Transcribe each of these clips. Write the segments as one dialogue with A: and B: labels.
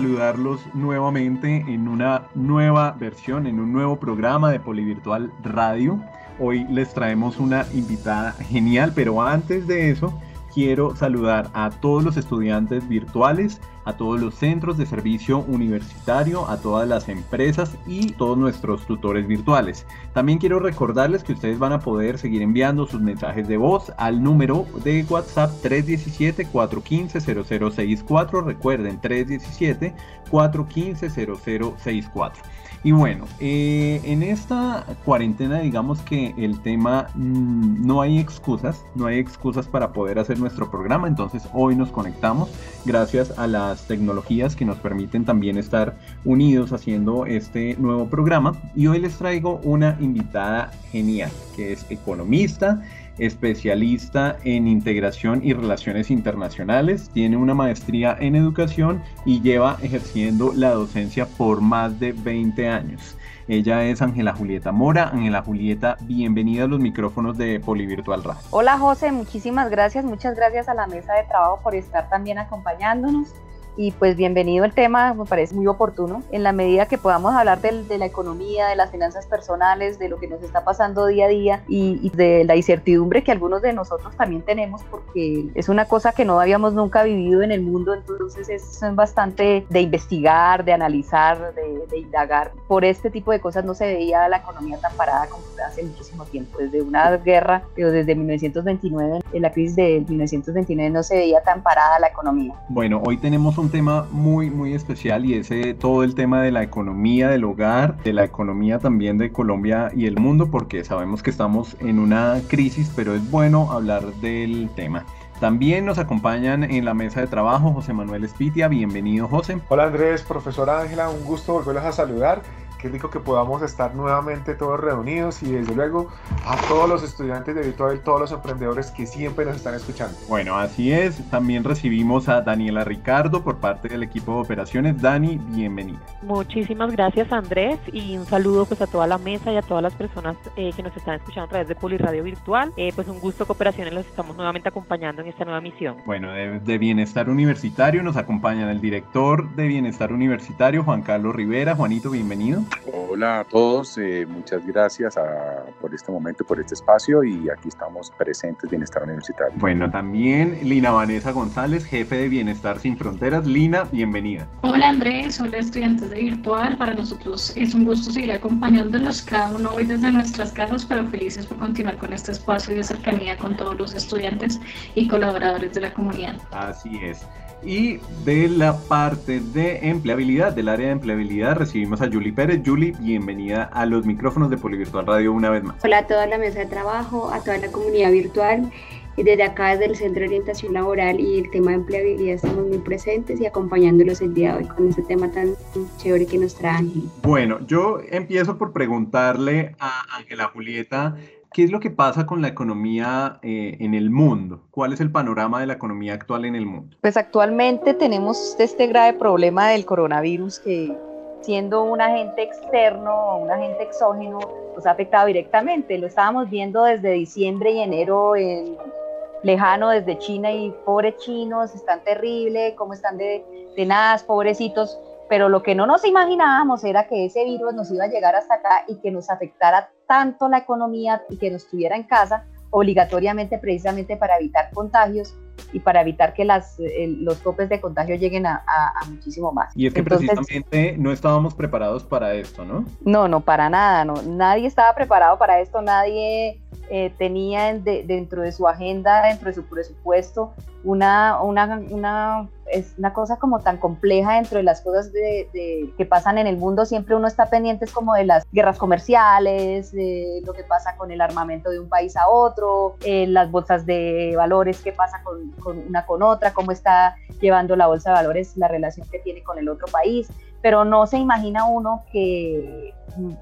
A: Saludarlos nuevamente en una nueva versión, en un nuevo programa de Polivirtual Radio. Hoy les traemos una invitada genial, pero antes de eso, quiero saludar a todos los estudiantes virtuales, a todos los centros de servicio universitario, a todas las empresas y todos nuestros tutores virtuales. También quiero recordarles que ustedes van a poder seguir enviando sus mensajes de voz al número de WhatsApp 317-415-0064. Recuerden, 317-415-0064. Y bueno, eh, en esta cuarentena digamos que el tema mmm, no hay excusas, no hay excusas para poder hacer nuestro programa, entonces hoy nos conectamos gracias a las tecnologías que nos permiten también estar unidos haciendo este nuevo programa y hoy les traigo una invitada genial que es economista, especialista en integración y relaciones internacionales, tiene una maestría en educación y lleva ejerciendo la docencia por más de 20 años. Ella es Ángela Julieta Mora. Ángela Julieta, bienvenida a los micrófonos de Polivirtual Radio.
B: Hola José, muchísimas gracias, muchas gracias a la mesa de trabajo por estar también acompañándonos y pues bienvenido el tema, me parece muy oportuno. En la medida que podamos hablar de, de, la economía, de las finanzas personales, de lo que nos está pasando día a día y, y, de la incertidumbre que algunos de nosotros también tenemos porque es una cosa que no habíamos nunca vivido en el mundo, entonces es, bastante de investigar, de analizar, de, de, indagar. Por este tipo de cosas no se veía la economía tan parada como hace muchísimo tiempo, desde una guerra, pero desde 1929, en la crisis de 1929 no se veía tan parada la economía.
A: Bueno, hoy tenemos un tema muy, muy especial y es todo el tema de la economía del hogar, de la economía también de Colombia y el mundo, porque sabemos que estamos en una crisis, pero es bueno hablar del tema. También nos acompañan en la mesa de trabajo José Manuel Espitia. Bienvenido, José.
C: Hola Andrés, profesora Ángela, un gusto volverlos a saludar qué rico que podamos estar nuevamente todos reunidos y desde luego a todos los estudiantes de Virtual, todos los emprendedores que siempre nos están escuchando.
A: Bueno, así es. También recibimos a Daniela Ricardo por parte del equipo de operaciones. Dani, bienvenida.
D: Muchísimas gracias Andrés y un saludo pues a toda la mesa y a todas las personas eh, que nos están escuchando a través de Poliradio Virtual. Eh, pues un gusto cooperaciones los estamos nuevamente acompañando en esta nueva misión.
A: Bueno, de, de Bienestar Universitario nos acompañan el director de Bienestar Universitario, Juan Carlos Rivera. Juanito, bienvenido.
E: Hola a todos, eh, muchas gracias a, por este momento, por este espacio y aquí estamos presentes Bienestar Universitario.
A: Bueno, también Lina Vanessa González, jefe de Bienestar Sin Fronteras. Lina, bienvenida.
F: Hola Andrés, hola estudiantes de Virtual. Para nosotros es un gusto seguir acompañándolos cada uno hoy desde nuestras casas, pero felices por continuar con este espacio de cercanía con todos los estudiantes y colaboradores de la comunidad.
A: Así es. Y de la parte de empleabilidad, del área de empleabilidad, recibimos a Julie Pérez. Julie, bienvenida a los micrófonos de Polivirtual Radio una vez más.
G: Hola a toda la mesa de trabajo, a toda la comunidad virtual. Desde acá, desde el Centro de Orientación Laboral y el tema de empleabilidad, estamos muy presentes y acompañándolos el día de hoy con este tema tan chévere que nos trae Ángel.
A: Bueno, yo empiezo por preguntarle a Ángela Julieta ¿Qué es lo que pasa con la economía eh, en el mundo? ¿Cuál es el panorama de la economía actual en el mundo?
B: Pues actualmente tenemos este grave problema del coronavirus que siendo un agente externo un agente exógeno nos ha afectado directamente. Lo estábamos viendo desde diciembre y enero en lejano desde China y pobres chinos, están terribles, cómo están de tenaz, pobrecitos pero lo que no nos imaginábamos era que ese virus nos iba a llegar hasta acá y que nos afectara tanto la economía y que nos tuviera en casa obligatoriamente precisamente para evitar contagios y para evitar que las, eh, los topes de contagio lleguen a, a, a, muchísimo más.
A: Y es que Entonces, precisamente no estábamos preparados para esto, ¿no?
B: No, no, para nada, no. Nadie estaba preparado para esto, nadie eh, tenía dentro de su agenda, dentro de su presupuesto, una, una, una, es una cosa como tan compleja dentro de las cosas de, que pasan en el mundo. Siempre uno está pendiente como de las guerras comerciales, de lo que pasa con el armamento de un país a otro, eh, las bolsas de valores, qué pasa con una con otra, cómo está llevando la bolsa de valores la relación que tiene con el otro país pero no se imagina uno que mm,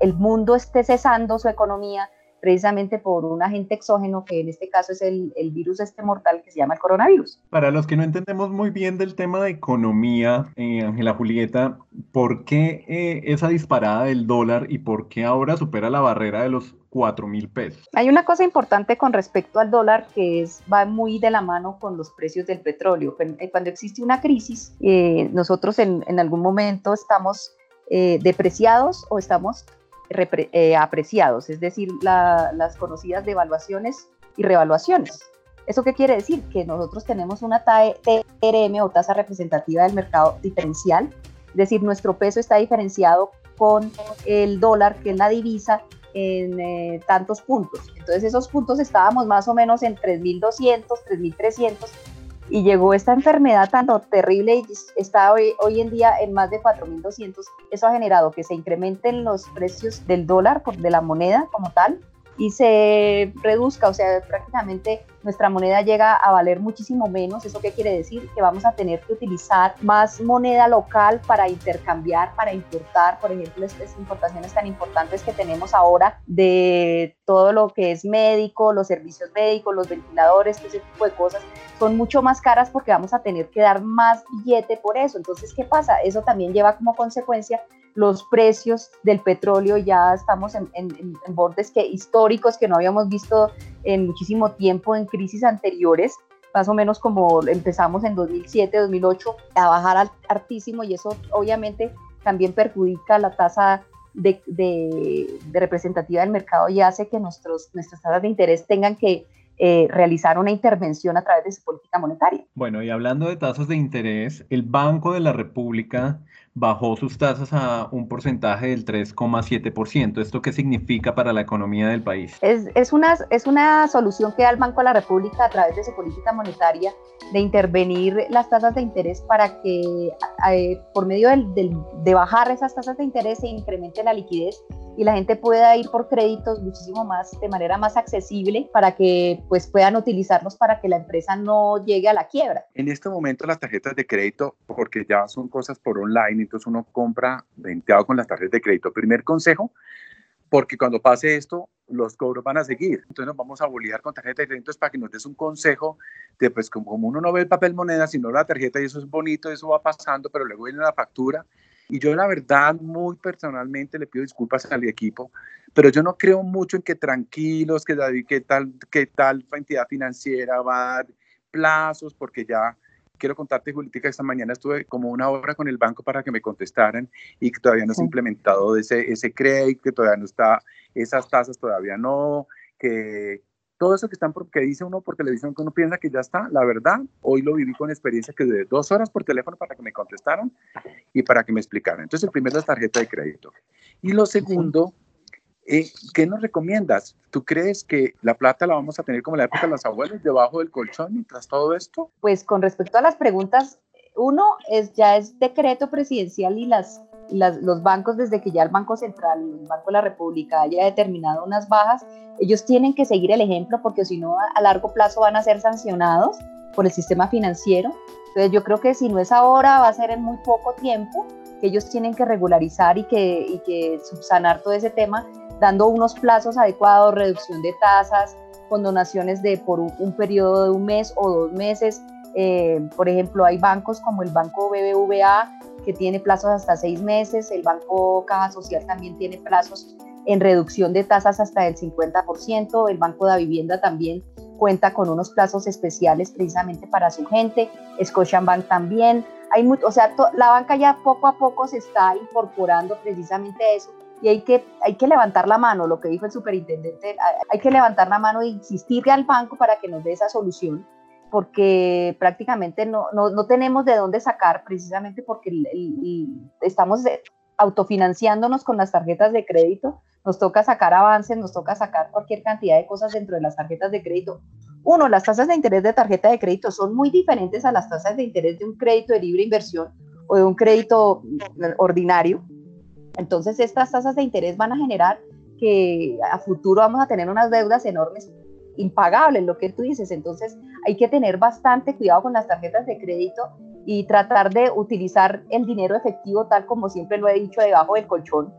B: el mundo esté cesando su economía precisamente por un agente exógeno que en este caso es el, virus este mortal que se llama el coronavirus.
A: Para los que no entendemos muy bien del tema de economía, eh, Ángela Julieta, ¿por qué eh, esa disparada del dólar y por qué ahora supera la barrera de los 4 mil pesos?
B: Hay una cosa importante con respecto al dólar que es, va muy de la mano con los precios del petróleo. Eh, cuando existe una crisis, nosotros en, en, algún momento estamos depreciados o estamos eh, apreciados, es decir, las conocidas devaluaciones y revaluaciones. ¿Eso qué quiere decir? Que nosotros tenemos una TRM o tasa representativa del mercado diferencial, es decir, nuestro peso está diferenciado con el dólar, que es la divisa, en eh, tantos puntos. Entonces esos puntos estábamos más o menos en 3.200, 3.300 y llegó esta enfermedad tan terrible y está hoy, hoy en día en más de 4.200. Eso ha generado que se incrementen los precios del dólar, de la moneda como tal, y se reduzca, o sea, prácticamente nuestra moneda llega a valer muchísimo menos. ¿Eso qué quiere decir? Que vamos a tener que utilizar más moneda local para intercambiar, para importar, por ejemplo, estas importaciones tan importantes que tenemos ahora de todo lo que es médico, los servicios médicos, los ventiladores, ese tipo de cosas, son mucho más caras porque vamos a tener que dar más billete por eso. Entonces, ¿qué pasa? Eso también lleva como consecuencia los precios del petróleo ya estamos en, en, bordes que, históricos que no habíamos visto en muchísimo tiempo en crisis anteriores, más o menos como empezamos en 2007, 2008 a bajar altísimo y eso obviamente también perjudica la tasa de, representativa del mercado y hace que nuestros, nuestras tasas de interés tengan que eh, realizar una intervención a través de su política monetaria.
A: Bueno, y hablando de tasas de interés, el Banco de la República bajó sus tasas a un porcentaje del 3,7%. ¿Esto qué significa para la economía del país?
B: Es, es, una, es una solución que da el Banco de la República a través de su política monetaria de intervenir las tasas de interés para que eh, por medio de bajar esas tasas de interés se incremente la liquidez y la gente pueda ir por créditos muchísimo más, de manera más accesible para que pues puedan utilizarlos para que la empresa no llegue a la quiebra.
E: En este momento las tarjetas de crédito, porque ya son cosas por online, entonces uno compra venteado con las tarjetas de crédito. Primer consejo, porque cuando pase esto, los cobros van a seguir. Entonces nos vamos a obligar con tarjeta de crédito para que nos des un consejo de, pues como uno no ve el papel moneda, sino la tarjeta y eso es bonito, eso va pasando, pero luego viene la factura y yo la verdad, muy personalmente, le pido disculpas al equipo, pero yo no creo mucho en que tranquilos, que qué tal, qué tal entidad financiera va a dar plazos, porque ya quiero contarte, Julitica, esta mañana estuve como una hora con el banco para que me contestaran y que todavía no se ha implementado ese, ese crédito, que todavía no está, esas tasas todavía no, que, todo eso que están porque dice uno por televisión que uno piensa que ya está, la verdad, hoy lo viví con experiencia que de dos horas por teléfono para que me contestaran y para que me explicaran. Entonces, el primero es tarjeta de crédito. Y lo segundo, eh, ¿qué nos recomiendas? ¿Tú crees que la plata la vamos a tener como la época de los abuelos, debajo del colchón mientras todo esto?
B: Pues con respecto a las preguntas, uno es ya es decreto presidencial y las los bancos, desde que ya el Banco Central, el Banco de la República haya determinado unas bajas, ellos tienen que seguir el ejemplo porque si no a largo plazo van a ser sancionados por el sistema financiero. Entonces yo creo que si no es ahora, va a ser en muy poco tiempo que ellos tienen que regularizar y que, y que subsanar todo ese tema, dando unos plazos adecuados, reducción de tasas, condonaciones de por un, periodo de un mes o dos meses. Eh, por ejemplo, hay bancos como el Banco BBVA que tiene plazos hasta seis meses, el Banco Caja Social también tiene plazos en reducción de tasas hasta el 50%, el Banco de Vivienda también cuenta con unos plazos especiales precisamente para su gente, Scotiabank también, hay o sea, la banca ya poco a poco se está incorporando precisamente a eso y hay que, hay que levantar la mano, lo que dijo el superintendente, hay que levantar la mano e insistirle al banco para que nos dé esa solución porque prácticamente no, no, no, tenemos de dónde sacar, precisamente porque estamos autofinanciándonos con las tarjetas de crédito, nos toca sacar avances, nos toca sacar cualquier cantidad de cosas dentro de las tarjetas de crédito. Uno, las tasas de interés de tarjeta de crédito son muy diferentes a las tasas de interés de un crédito de libre inversión o de un crédito ordinario. Entonces, estas tasas de interés van a generar que a futuro vamos a tener unas deudas enormes, impagables, lo que tú dices. Entonces, hay que tener bastante cuidado con las tarjetas de crédito y tratar de utilizar el dinero efectivo tal como siempre lo he dicho debajo del colchón,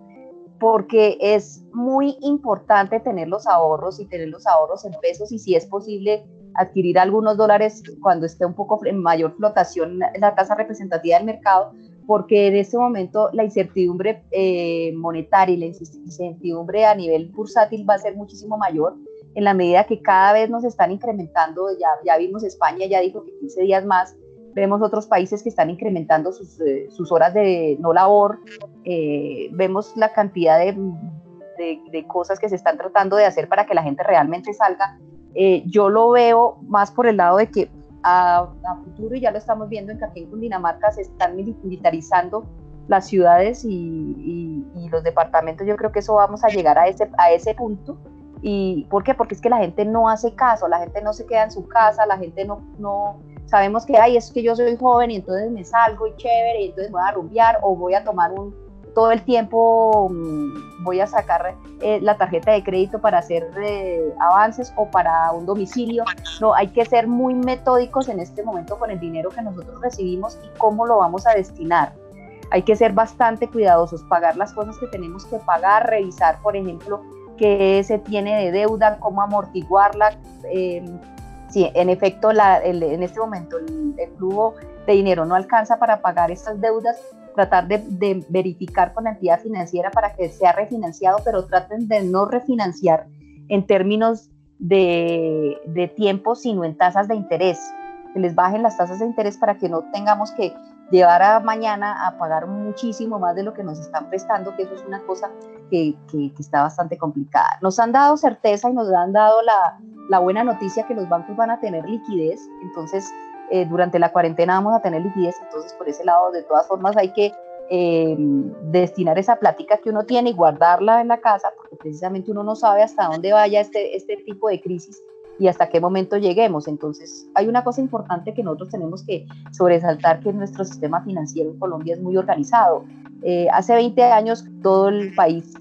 B: porque es muy importante tener los ahorros y tener los ahorros en pesos y si es posible adquirir algunos dólares cuando esté un poco en mayor flotación la tasa representativa del mercado, porque en este momento la incertidumbre eh, monetaria y la incertidumbre a nivel bursátil va a ser muchísimo mayor en la medida que cada vez nos están incrementando, ya, ya vimos España, ya dijo que 15 días más, vemos otros países que están incrementando sus, eh, sus horas de no labor, eh, vemos la cantidad de, de, cosas que se están tratando de hacer para que la gente realmente salga. Eh, yo lo veo más por el lado de que a, futuro, y ya lo estamos viendo en que en Cundinamarca, se están militarizando las ciudades y, y, los departamentos. Yo creo que eso vamos a llegar a ese, a ese punto. ¿Y por qué? Porque es que la gente no hace caso, la gente no se queda en su casa, la gente no, no, sabemos que, ay, es que yo soy joven y entonces me salgo y chévere y entonces voy a rumbear o voy a tomar un, todo el tiempo mm, voy a sacar eh, la tarjeta de crédito para hacer eh, avances o para un domicilio. No, hay que ser muy metódicos en este momento con el dinero que nosotros recibimos y cómo lo vamos a destinar. Hay que ser bastante cuidadosos, pagar las cosas que tenemos que pagar, revisar, por ejemplo, qué se tiene de deuda, cómo amortiguarla. Eh, si en efecto en este momento el, flujo de dinero no alcanza para pagar estas deudas, tratar de, verificar con la entidad financiera para que sea refinanciado, pero traten de no refinanciar en términos de, de tiempo, sino en tasas de interés, que les bajen las tasas de interés para que no tengamos que llevar a mañana a pagar muchísimo más de lo que nos están prestando, que eso es una cosa que, que, que está bastante complicada. Nos han dado certeza y nos han dado la, la buena noticia que los bancos van a tener liquidez, entonces eh, durante la cuarentena vamos a tener liquidez, entonces por ese lado de todas formas hay que eh, destinar esa plática que uno tiene y guardarla en la casa, porque precisamente uno no sabe hasta dónde vaya este, este tipo de crisis y hasta qué momento lleguemos. Entonces, hay una cosa importante que nosotros tenemos que sobresaltar, que nuestro sistema financiero en Colombia es muy organizado. Eh, hace 20 años todo el país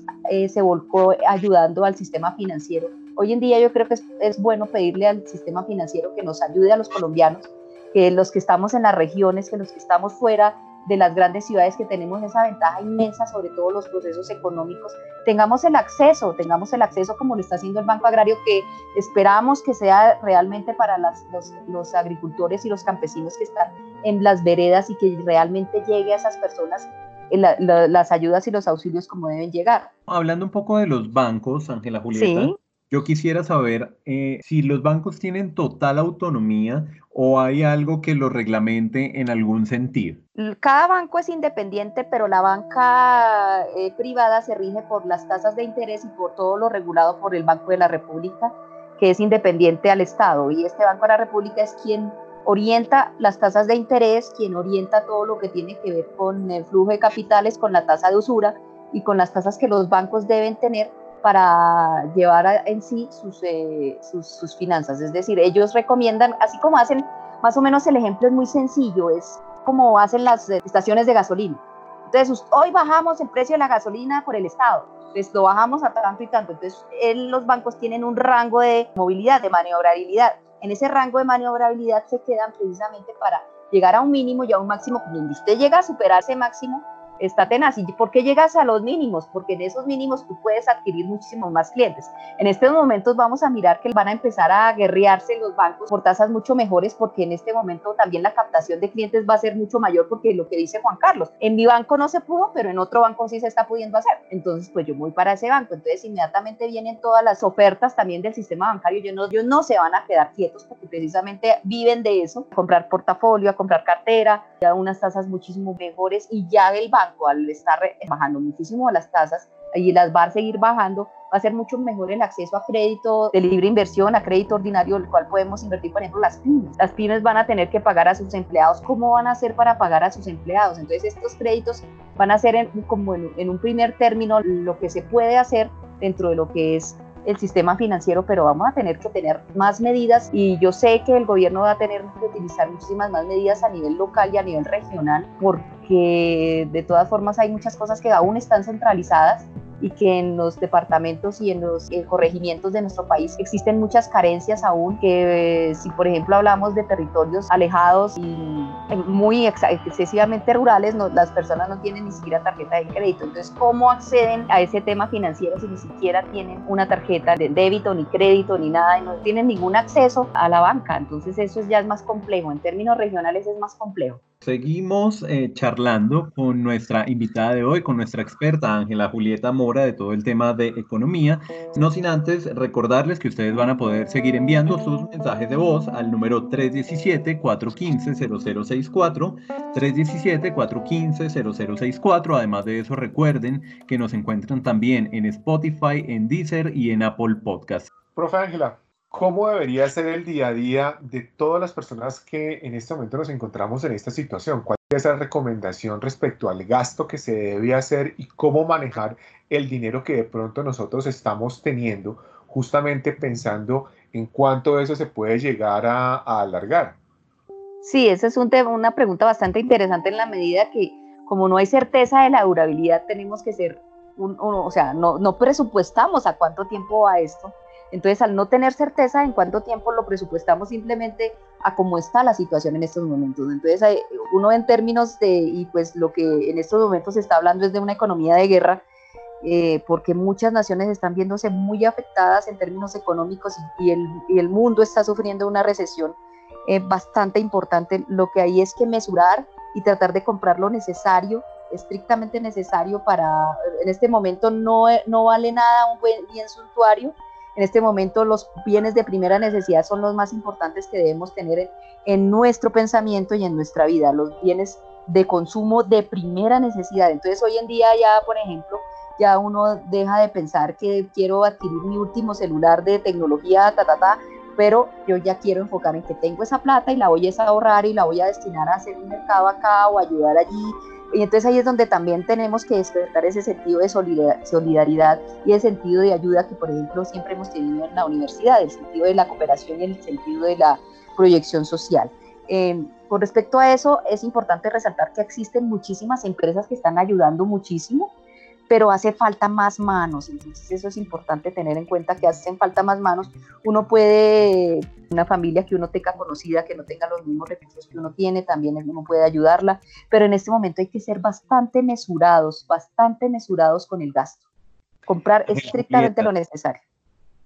B: se volcó ayudando al sistema financiero Hoy en día yo creo que es, bueno pedirle al sistema financiero que nos ayude a los colombianos, que los que estamos en las regiones, que los que estamos fuera de las grandes ciudades que tenemos esa ventaja inmensa sobre todo los procesos económicos, tengamos el acceso, tengamos el acceso como lo está haciendo el Banco Agrario, que esperamos que sea realmente para los, los, agricultores y los campesinos que están en las veredas y que realmente llegue a esas personas eh, las ayudas y los auxilios como deben llegar.
A: Hablando un poco de los bancos, Ángela Julieta, ¿Sí? Yo quisiera saber eh, si los bancos tienen total autonomía o hay algo que los reglamente en algún sentido.
B: Cada banco es independiente, pero la banca eh, privada se rige por las tasas de interés y por todo lo regulado por el Banco de la República, que es independiente al Estado. Y este Banco de la República es quien orienta las tasas de interés, quien orienta todo lo que tiene que ver con el flujo de capitales, con la tasa de usura y con las tasas que los bancos deben tener para llevar en sí eh, sus, sus, finanzas. Es decir, ellos recomiendan, así como hacen, más o menos el ejemplo es muy sencillo, es como hacen las eh, estaciones de gasolina. Entonces, hoy bajamos el precio de la gasolina por el Estado, entonces lo bajamos a tanto y tanto. Entonces, los bancos tienen un rango de movilidad, de maniobrabilidad. En ese rango de maniobrabilidad se quedan precisamente para llegar a un mínimo y a un máximo. Cuando usted llega a superar ese máximo, está tenaz. ¿Y por qué llegas a los mínimos? Porque en esos mínimos tú puedes adquirir muchísimos más clientes. En estos momentos vamos a mirar que van a empezar a guerrearse los bancos por tasas mucho mejores porque en este momento también la captación de clientes va a ser mucho mayor porque lo que dice Juan Carlos, en mi banco no se pudo, pero en otro banco sí se está pudiendo hacer. Entonces, pues yo voy para ese banco. Entonces, inmediatamente vienen todas las ofertas también del sistema bancario. Ellos no, ellos no se van a quedar quietos porque precisamente viven de eso, comprar portafolio, a comprar cartera, a unas tasas muchísimo mejores y ya el banco banco al estar bajando muchísimo las tasas y las va a seguir bajando, va a ser mucho mejor el acceso a crédito de libre inversión, a crédito ordinario, el cual podemos invertir, por ejemplo, las pymes. Las pymes van a tener que pagar a sus empleados. ¿Cómo van a hacer para pagar a sus empleados? Entonces, estos créditos van a ser en, como en un primer término lo que se puede hacer dentro de lo que es el sistema financiero, pero vamos a tener que tener más medidas y yo sé que el gobierno va a tener que utilizar muchísimas más medidas a nivel local y a nivel regional porque de todas formas hay muchas cosas que aún están centralizadas y que en los departamentos y en los eh, corregimientos de nuestro país existen muchas carencias aún, que eh, si por ejemplo hablamos de territorios alejados y muy excesivamente rurales, no, las personas no tienen ni siquiera tarjeta de crédito. Entonces, ¿cómo acceden a ese tema financiero si ni siquiera tienen una tarjeta de débito, ni crédito, ni nada, y no tienen ningún acceso a la banca? Entonces, eso ya es más complejo. En términos regionales es más complejo.
A: Seguimos eh, charlando con nuestra invitada de hoy, con nuestra experta Ángela Julieta Mora de todo el tema de economía. No sin antes recordarles que ustedes van a poder seguir enviando sus mensajes de voz al número 317-415-0064, 317-415-0064. Además de eso, recuerden que nos encuentran también en Spotify, en Deezer y en Apple Podcast.
C: Profe Ángela, ¿Cómo debería ser el día a día de todas las personas que en este momento nos encontramos en esta situación? ¿Cuál es la recomendación respecto al gasto que se debe hacer y cómo manejar el dinero que de pronto nosotros estamos teniendo, justamente pensando en cuánto eso se puede llegar a, alargar?
B: Sí, esa es un una pregunta bastante interesante en la medida que como no hay certeza de la durabilidad, tenemos que ser, un, o sea, no, no presupuestamos a cuánto tiempo va esto entonces, al no tener certeza en cuánto tiempo lo presupuestamos simplemente a cómo está la situación en estos momentos. Entonces, uno en términos de, y pues lo que en estos momentos se está hablando es de una economía de guerra, eh, porque muchas naciones están viéndose muy afectadas en términos económicos y, el, y el, mundo está sufriendo una recesión eh, bastante importante. Lo que hay es que mesurar y tratar de comprar lo necesario estrictamente necesario para, en este momento no, no vale nada un buen bien suntuario, en este momento los bienes de primera necesidad son los más importantes que debemos tener en, nuestro pensamiento y en nuestra vida, los bienes de consumo de primera necesidad. Entonces hoy en día ya, por ejemplo, ya uno deja de pensar que quiero adquirir mi último celular de tecnología, ta, ta, ta, pero yo ya quiero enfocar en que tengo esa plata y la voy a ahorrar y la voy a destinar a hacer un mercado acá o ayudar allí y entonces ahí es donde también tenemos que despertar ese sentido de solidaridad y el sentido de ayuda que, por ejemplo, siempre hemos tenido en la universidad, el sentido de la cooperación y el sentido de la proyección social. Eh, con respecto a eso, es importante resaltar que existen muchísimas empresas que están ayudando muchísimo pero hace falta más manos, entonces eso es importante tener en cuenta que hacen falta más manos. Uno puede, una familia que uno tenga conocida, que no tenga los mismos recursos que uno tiene, también uno puede ayudarla, pero en este momento hay que ser bastante mesurados, bastante mesurados con el gasto, comprar estrictamente lo necesario.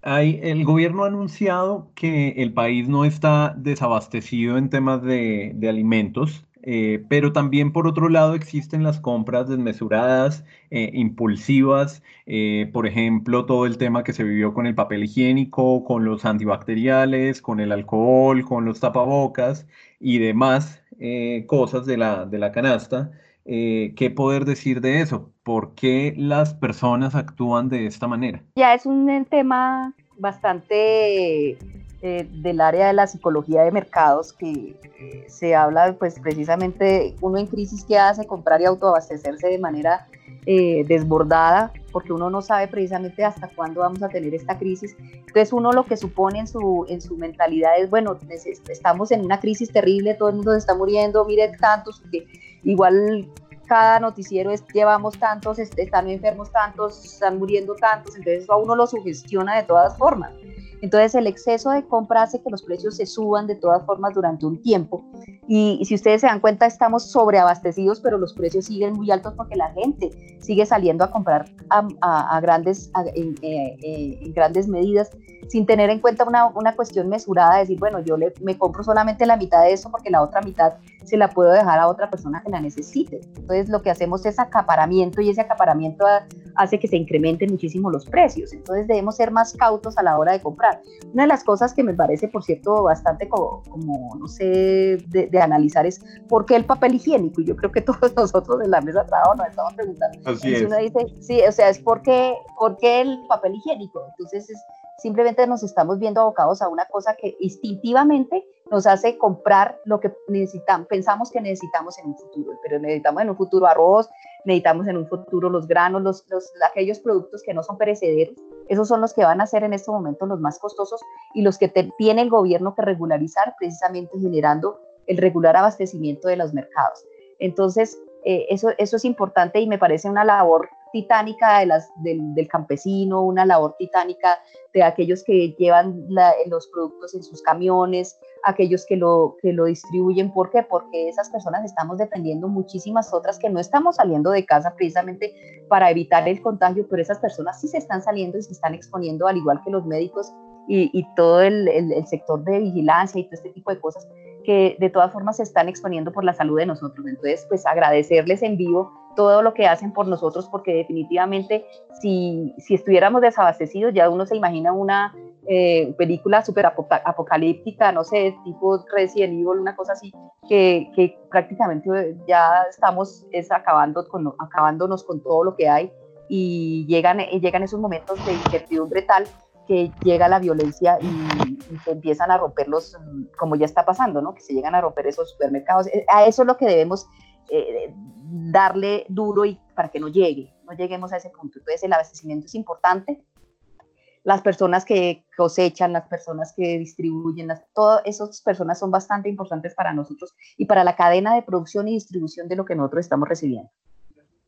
A: Hay, el gobierno ha anunciado que el país no está desabastecido en temas de, de alimentos, eh, pero también por otro lado existen las compras desmesuradas, eh, impulsivas, eh, por ejemplo, todo el tema que se vivió con el papel higiénico, con los antibacteriales, con el alcohol, con los tapabocas y demás cosas de la, de la canasta. ¿Qué poder decir de eso? ¿Por qué las personas actúan de esta manera?
B: Ya es un tema bastante eh, del área de la psicología de mercados que eh, se habla pues precisamente uno en crisis que hace comprar y autoabastecerse de manera eh, desbordada porque uno no sabe precisamente hasta cuándo vamos a tener esta crisis. Entonces uno lo que supone en su, en su mentalidad es, bueno, estamos en una crisis terrible, todo el mundo se está muriendo, mire tantos, que igual cada noticiero es llevamos tantos, están enfermos tantos, están muriendo tantos, entonces a uno lo sugestiona de todas formas. Entonces el exceso de compra hace que los precios se suban de todas formas durante un tiempo. Y, si ustedes se dan cuenta, estamos sobreabastecidos, pero los precios siguen muy altos porque la gente sigue saliendo a comprar a, grandes, eh, eh, en grandes medidas sin tener en cuenta una, una cuestión mesurada, de decir, bueno, yo le, me compro solamente la mitad de eso porque la otra mitad se la puedo dejar a otra persona que la necesite. Entonces lo que hacemos es acaparamiento y ese acaparamiento hace que se incrementen muchísimo los precios. Entonces debemos ser más cautos a la hora de comprar. Una de las cosas que me parece, por cierto, bastante como, como no sé, de, analizar es por qué el papel higiénico. Y yo creo que todos nosotros en la mesa de trabajo nos estamos preguntando.
A: Así es.
B: Uno dice, sí, o sea, es por qué, por qué el papel higiénico. Entonces es simplemente nos estamos viendo abocados a una cosa que instintivamente nos hace comprar lo que necesitamos, pensamos que necesitamos en un futuro, pero necesitamos en un futuro arroz, necesitamos en un futuro los granos, los, los, aquellos productos que no son perecederos, esos son los que van a ser en este momento los más costosos y los que tiene el gobierno que regularizar precisamente generando el regular abastecimiento de los mercados. Entonces, eh, eso, eso es importante y me parece una labor titánica de las, del, campesino, una labor titánica de aquellos que llevan los productos en sus camiones, aquellos que lo, que lo distribuyen. ¿Por qué? Porque esas personas estamos dependiendo muchísimas otras que no estamos saliendo de casa precisamente para evitar el contagio, pero esas personas sí se están saliendo y se están exponiendo, al igual que los médicos y, todo el, el, el sector de vigilancia y todo este tipo de cosas que de todas formas se están exponiendo por la salud de nosotros. Entonces, pues agradecerles en vivo todo lo que hacen por nosotros, porque definitivamente si, si estuviéramos desabastecidos, ya uno se imagina una eh, película súper apocalíptica, no sé, tipo Resident Evil, una cosa así, que, que prácticamente ya estamos es acabando con, acabándonos con todo lo que hay y llegan, llegan esos momentos de incertidumbre tal que llega la violencia y, se empiezan a romper los, como ya está pasando, ¿no? Que se llegan a romper esos supermercados. Eh, a eso es lo que debemos eh, darle duro y para que no llegue, no lleguemos a ese punto. Entonces el abastecimiento es importante. Las personas que cosechan, las personas que distribuyen, todas esas personas son bastante importantes para nosotros y para la cadena de producción y distribución de lo que nosotros estamos recibiendo.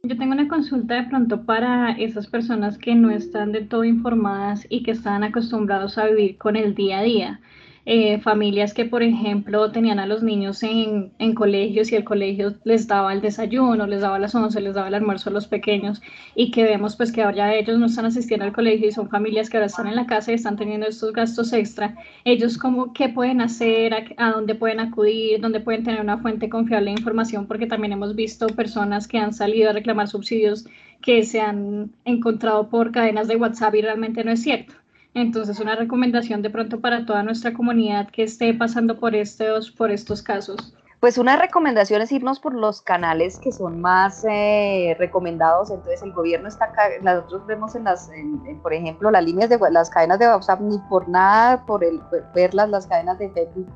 F: Yo tengo una consulta de pronto para esas personas que no están de todo informadas y que están acostumbrados a vivir con el día a día. Eh, familias que, por ejemplo, tenían a los niños en, en, colegios y el colegio les daba el desayuno, les daba las once, les daba el almuerzo a los pequeños y que vemos pues que ahora ellos no están asistiendo al colegio y son familias que ahora están en la casa y están teniendo estos gastos extra. Ellos como qué pueden hacer, a, a dónde pueden acudir, dónde pueden tener una fuente confiable de información, porque también hemos visto personas que han salido a reclamar subsidios que se han encontrado por cadenas de WhatsApp y realmente no es cierto. Entonces, una recomendación de pronto para toda nuestra comunidad que esté pasando por estos, por estos casos.
B: Pues una recomendación es irnos por los canales que son más eh, recomendados. Entonces el gobierno está nosotros vemos en las, por ejemplo, las líneas de las cadenas de WhatsApp ni por nada, por el verlas las cadenas de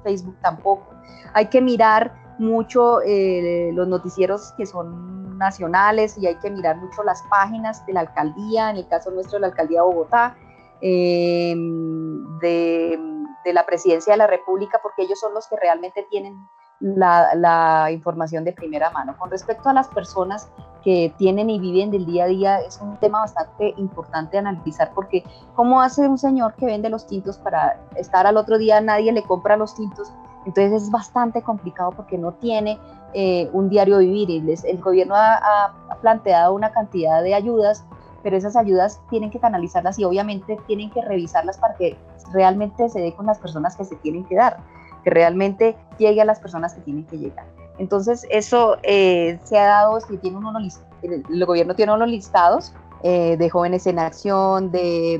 B: Facebook, tampoco. Hay que mirar mucho eh, los noticieros que son nacionales y hay que mirar mucho las páginas de la alcaldía, en el caso nuestro de la alcaldía de Bogotá eh, de, la presidencia de la República, porque ellos son los que realmente tienen la, información de primera mano. Con respecto a las personas que tienen y viven del día a día, es un tema bastante importante analizar, porque ¿cómo hace un señor que vende los tintos para estar al otro día, nadie le compra los tintos? Entonces es bastante complicado porque no tiene eh, un diario vivir. Y el gobierno ha planteado una cantidad de ayudas pero esas ayudas tienen que canalizarlas y obviamente tienen que revisarlas para que realmente se dé con las personas que se tienen que dar, que realmente llegue a las personas que tienen que llegar. Entonces, eso eh, se ha dado, si tiene uno, el, gobierno tiene unos listados eh, de jóvenes en acción, de,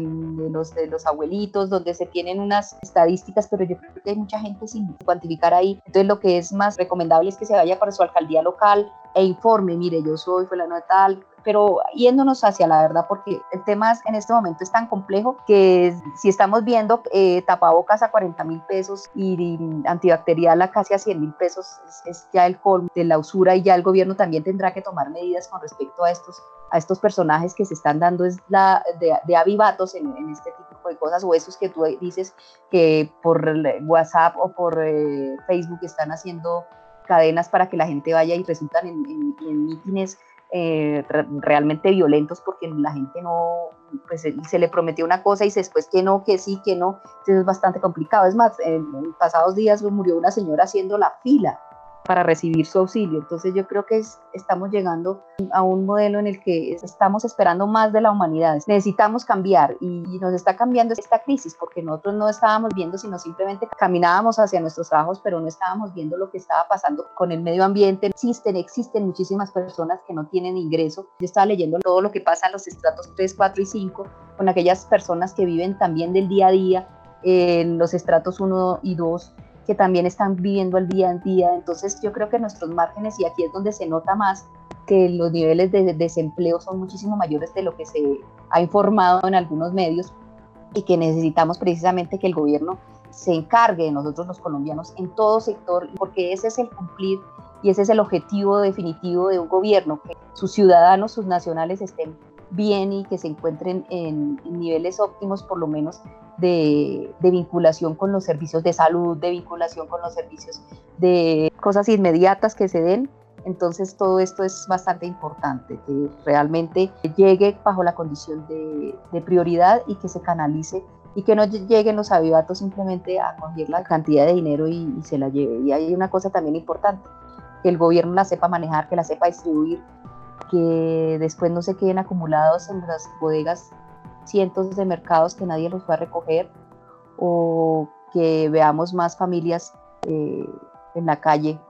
B: los, de los abuelitos, donde se tienen unas estadísticas, pero yo creo que hay mucha gente sin cuantificar ahí. Entonces, lo que es más recomendable es que se vaya para su alcaldía local e informe, mire, yo soy fulano de tal, pero yéndonos hacia la verdad, porque el tema en este momento es tan complejo que si estamos viendo eh, tapabocas a 40 mil pesos y, antibacterial a casi a 100 mil pesos, es, ya el colmo de la usura y ya el gobierno también tendrá que tomar medidas con respecto a estos a estos personajes que se están dando es la de, avivatos en, este tipo de cosas o esos que tú dices que por WhatsApp o por eh, Facebook están haciendo cadenas para que la gente vaya y resultan en, en mítines eh, realmente violentos porque la gente no, pues se le prometió una cosa y después que no, que sí, que no, entonces es bastante complicado. Es más, en, pasados días murió una señora haciendo la fila para recibir su auxilio. Entonces yo creo que estamos llegando a un modelo en el que estamos esperando más de la humanidad. Necesitamos cambiar y, nos está cambiando esta crisis porque nosotros no estábamos viendo, sino simplemente caminábamos hacia nuestros trabajos, pero no estábamos viendo lo que estaba pasando con el medio ambiente. Existen, existen muchísimas personas que no tienen ingreso. Yo estaba leyendo todo lo que pasa en los estratos 3, 4 y 5 con aquellas personas que viven también del día a día en los estratos 1 y 2 que también están viviendo el día a día. Entonces yo creo que nuestros márgenes, y aquí es donde se nota más, que los niveles de desempleo son muchísimo mayores de lo que se ha informado en algunos medios y que necesitamos precisamente que el gobierno se encargue de nosotros los colombianos en todo sector, porque ese es el cumplir y ese es el objetivo definitivo de un gobierno, que sus ciudadanos, sus nacionales estén bien y que se encuentren en, niveles óptimos por lo menos de, vinculación con los servicios de salud, de vinculación con los servicios de cosas inmediatas que se den. Entonces todo esto es bastante importante, que realmente llegue bajo la condición de, prioridad y que se canalice y que no lleguen los avivatos simplemente a coger la cantidad de dinero y, se la lleve. Y hay una cosa también importante, que el gobierno la sepa manejar, que la sepa distribuir, que después no se queden acumulados en las bodegas cientos de mercados que nadie los va a recoger o que veamos más familias eh, en la calle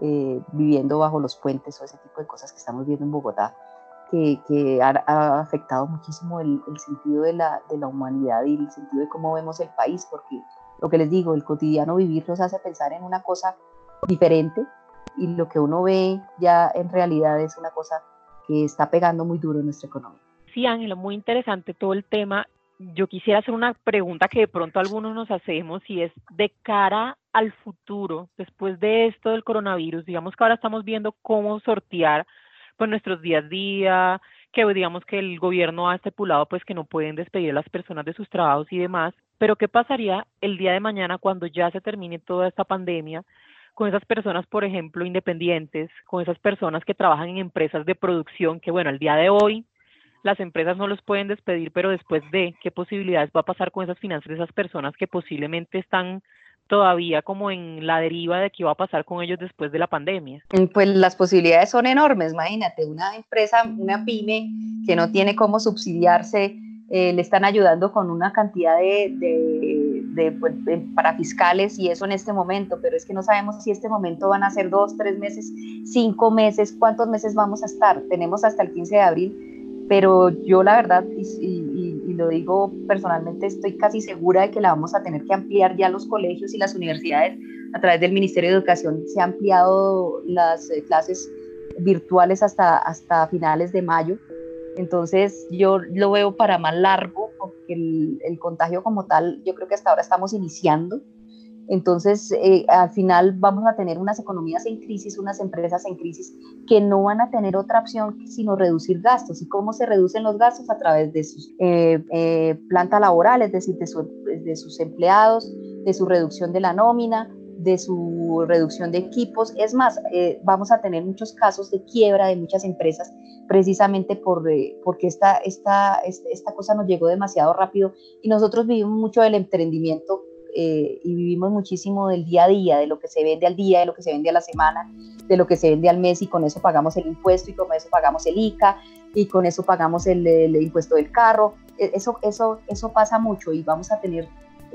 B: eh, viviendo bajo los puentes o ese tipo de cosas que estamos viendo en Bogotá, que, que ha, afectado muchísimo el, el sentido de la, de la, humanidad y el sentido de cómo vemos el país, porque lo que les digo, el cotidiano vivir nos hace pensar en una cosa diferente y lo que uno ve ya en realidad es una cosa que está pegando muy duro en nuestra economía.
D: Sí, Ángela, muy interesante todo el tema. Yo quisiera hacer una pregunta que de pronto algunos nos hacemos y es de cara al futuro, después de esto del coronavirus, digamos que ahora estamos viendo cómo sortear pues nuestros días a día, que digamos que el gobierno ha estipulado pues que no pueden despedir a las personas de sus trabajos y demás, pero ¿qué pasaría el día de mañana cuando ya se termine toda esta pandemia? con esas personas, por ejemplo, independientes, con esas personas que trabajan en empresas de producción, que bueno, al día de hoy las empresas no los pueden despedir, pero después de qué posibilidades va a pasar con esas finanzas de esas personas que posiblemente están todavía como en la deriva de qué va a pasar con ellos después de la pandemia?
B: Mm, pues las posibilidades son enormes, imagínate, una empresa, una pyme que no tiene cómo subsidiarse, eh, le están ayudando con una cantidad de pues, para fiscales y eso en este momento, pero es que no sabemos si este momento van a ser dos, tres meses, cinco meses, cuántos meses vamos a estar. Tenemos hasta el 15 de abril, pero yo la verdad, y, y lo digo personalmente, estoy casi segura de que la vamos a tener que ampliar ya los colegios y las universidades a través del Ministerio de Educación. Se han ampliado las eh, clases virtuales hasta, hasta finales de mayo. Entonces yo lo veo para más largo porque el, contagio como tal, yo creo que hasta ahora estamos iniciando. Entonces, eh, al final vamos a tener unas economías en crisis, unas empresas en crisis que no van a tener otra opción sino reducir gastos. ¿Y cómo se reducen los gastos? A través de sus eh, eh, planta laboral, es decir, de, de sus empleados, de su reducción de la nómina, de su reducción de equipos. Es más, eh, vamos a tener muchos casos de quiebra de muchas empresas precisamente por, eh, porque esta, esta, esta cosa nos llegó demasiado rápido y nosotros vivimos mucho del emprendimiento eh, y vivimos muchísimo del día a día, de lo que se vende al día, de lo que se vende a la semana, de lo que se vende al mes y con eso pagamos el impuesto y con eso pagamos el ICA y con eso pagamos el, impuesto del carro. E, eso, eso, eso pasa mucho y vamos a tener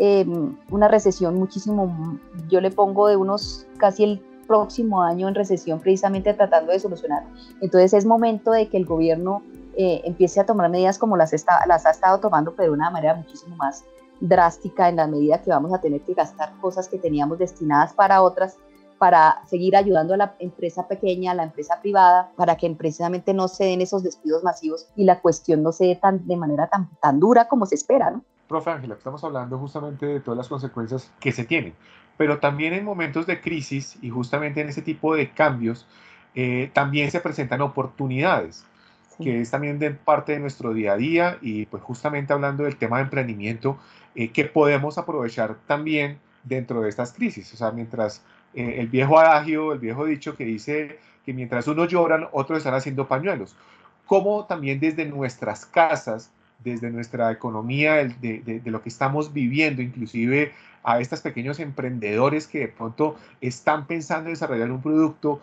B: Em, una recesión muchísimo, yo le pongo de unos casi el próximo año en recesión precisamente tratando de solucionar. Entonces es momento de que el gobierno eh, empiece a tomar medidas como las, está, las ha estado tomando, pero de una manera muchísimo más drástica en la medida que vamos a tener que gastar cosas que teníamos destinadas para otras para seguir ayudando a la empresa pequeña, a la empresa privada, para que precisamente no se den esos despidos masivos y la cuestión no se dé tan, de manera tan, tan dura como se espera. ¿no?
C: Profe Ángela, estamos hablando justamente de todas las consecuencias que se tienen, pero también en momentos de crisis y justamente en ese tipo de cambios, eh, también se presentan oportunidades, que es también parte de nuestro día a día y pues justamente hablando del tema de emprendimiento, eh, que podemos aprovechar también dentro de estas crisis. O sea, mientras eh, el viejo adagio, el viejo dicho que dice que mientras unos lloran, otros están haciendo pañuelos. Como también desde nuestras casas desde nuestra economía, de, de, de, lo que estamos viviendo, inclusive a estos pequeños emprendedores que de pronto están pensando en desarrollar un producto,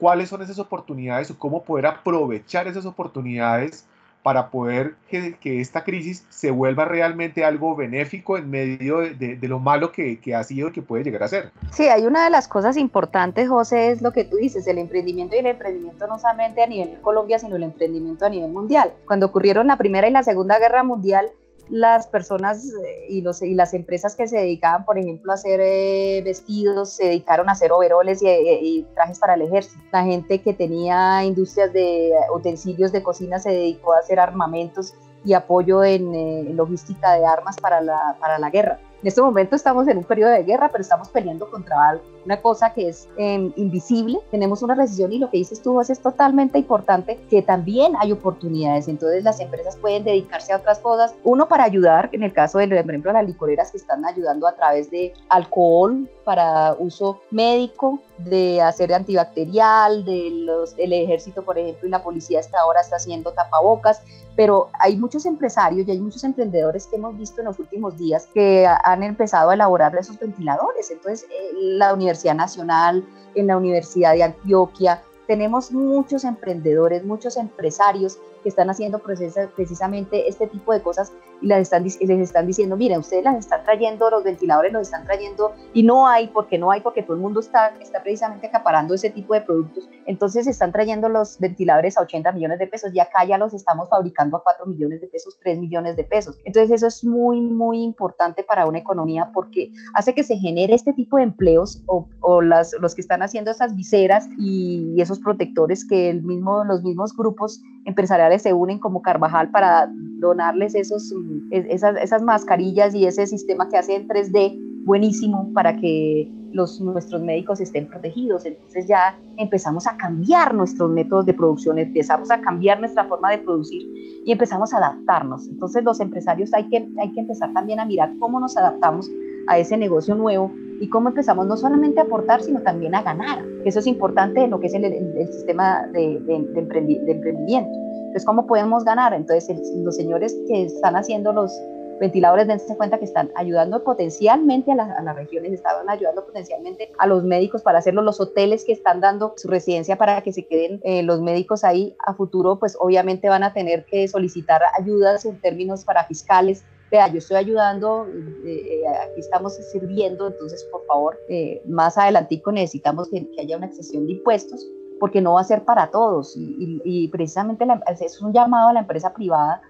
C: cuáles son esas oportunidades o cómo poder aprovechar esas oportunidades para poder que, esta crisis se vuelva realmente algo benéfico en medio de, de, de lo malo que, que, ha sido y que puede llegar a ser.
B: Sí, hay una de las cosas importantes, José, es lo que tú dices, el emprendimiento y el emprendimiento no solamente a nivel Colombia, sino el emprendimiento a nivel mundial. Cuando ocurrieron la Primera y la Segunda Guerra Mundial, las personas eh, y, los, y las empresas que se dedicaban, por ejemplo, a hacer eh, vestidos, se dedicaron a hacer overoles y, eh, y, trajes para el ejército. La gente que tenía industrias de utensilios de cocina se dedicó a hacer armamentos y apoyo en, logística de armas para la, para la guerra. En este momento estamos en un periodo de guerra, pero estamos peleando contra una cosa que es eh, invisible. Tenemos una recesión y lo que dices tú es totalmente importante, que también hay oportunidades. Entonces las empresas pueden dedicarse a otras cosas. Uno para ayudar, en el caso de, por ejemplo, las licoreras que están ayudando a través de alcohol para uso médico, de hacer antibacterial, de los, el ejército, por ejemplo, y la policía hasta ahora está haciendo tapabocas, pero hay muchos empresarios y hay muchos emprendedores que hemos visto en los últimos días que han empezado a elaborar esos ventiladores. Entonces, eh, la Universidad Nacional, en la Universidad de Antioquia, tenemos muchos emprendedores, muchos empresarios que están haciendo precisamente este tipo de cosas y las están, les están diciendo, miren, ustedes las están trayendo, los ventiladores los están trayendo y no hay, porque no hay, porque todo el mundo está, está precisamente acaparando ese tipo de productos. Entonces están trayendo los ventiladores a 80 millones de pesos y acá ya los estamos fabricando a 4 millones de pesos, 3 millones de pesos. Entonces eso es muy, muy importante para una economía porque hace que se genere este tipo de empleos o, o las, los que están haciendo esas viseras y, y esos protectores que el mismo, los mismos grupos empresariales se unen como Carvajal para donarles esos, esas, esas mascarillas y ese sistema que hace en 3D buenísimo para que los, nuestros médicos estén protegidos. Entonces ya empezamos a cambiar nuestros métodos de producción, empezamos a cambiar nuestra forma de producir y empezamos a adaptarnos. Entonces los empresarios hay que, hay que empezar también a mirar cómo nos adaptamos a ese negocio nuevo y cómo empezamos no solamente a aportar, sino también a ganar. Eso es importante en lo que es el, el, el sistema de, de, de, emprendi de, emprendimiento. Entonces, ¿cómo podemos ganar? Entonces, los señores que están haciendo los ventiladores, dense cuenta que están ayudando potencialmente a, la, a las regiones, estaban ayudando potencialmente a los médicos para hacerlo, los hoteles que están dando su residencia para que se queden eh, los médicos ahí a futuro, pues obviamente van a tener que solicitar ayudas en términos para fiscales, vea, yo estoy ayudando, eh, aquí estamos sirviendo, entonces por favor, eh, más adelantico necesitamos que, que, haya una excesión de impuestos, porque no va a ser para todos. Y, y, y precisamente la, es un llamado a la empresa privada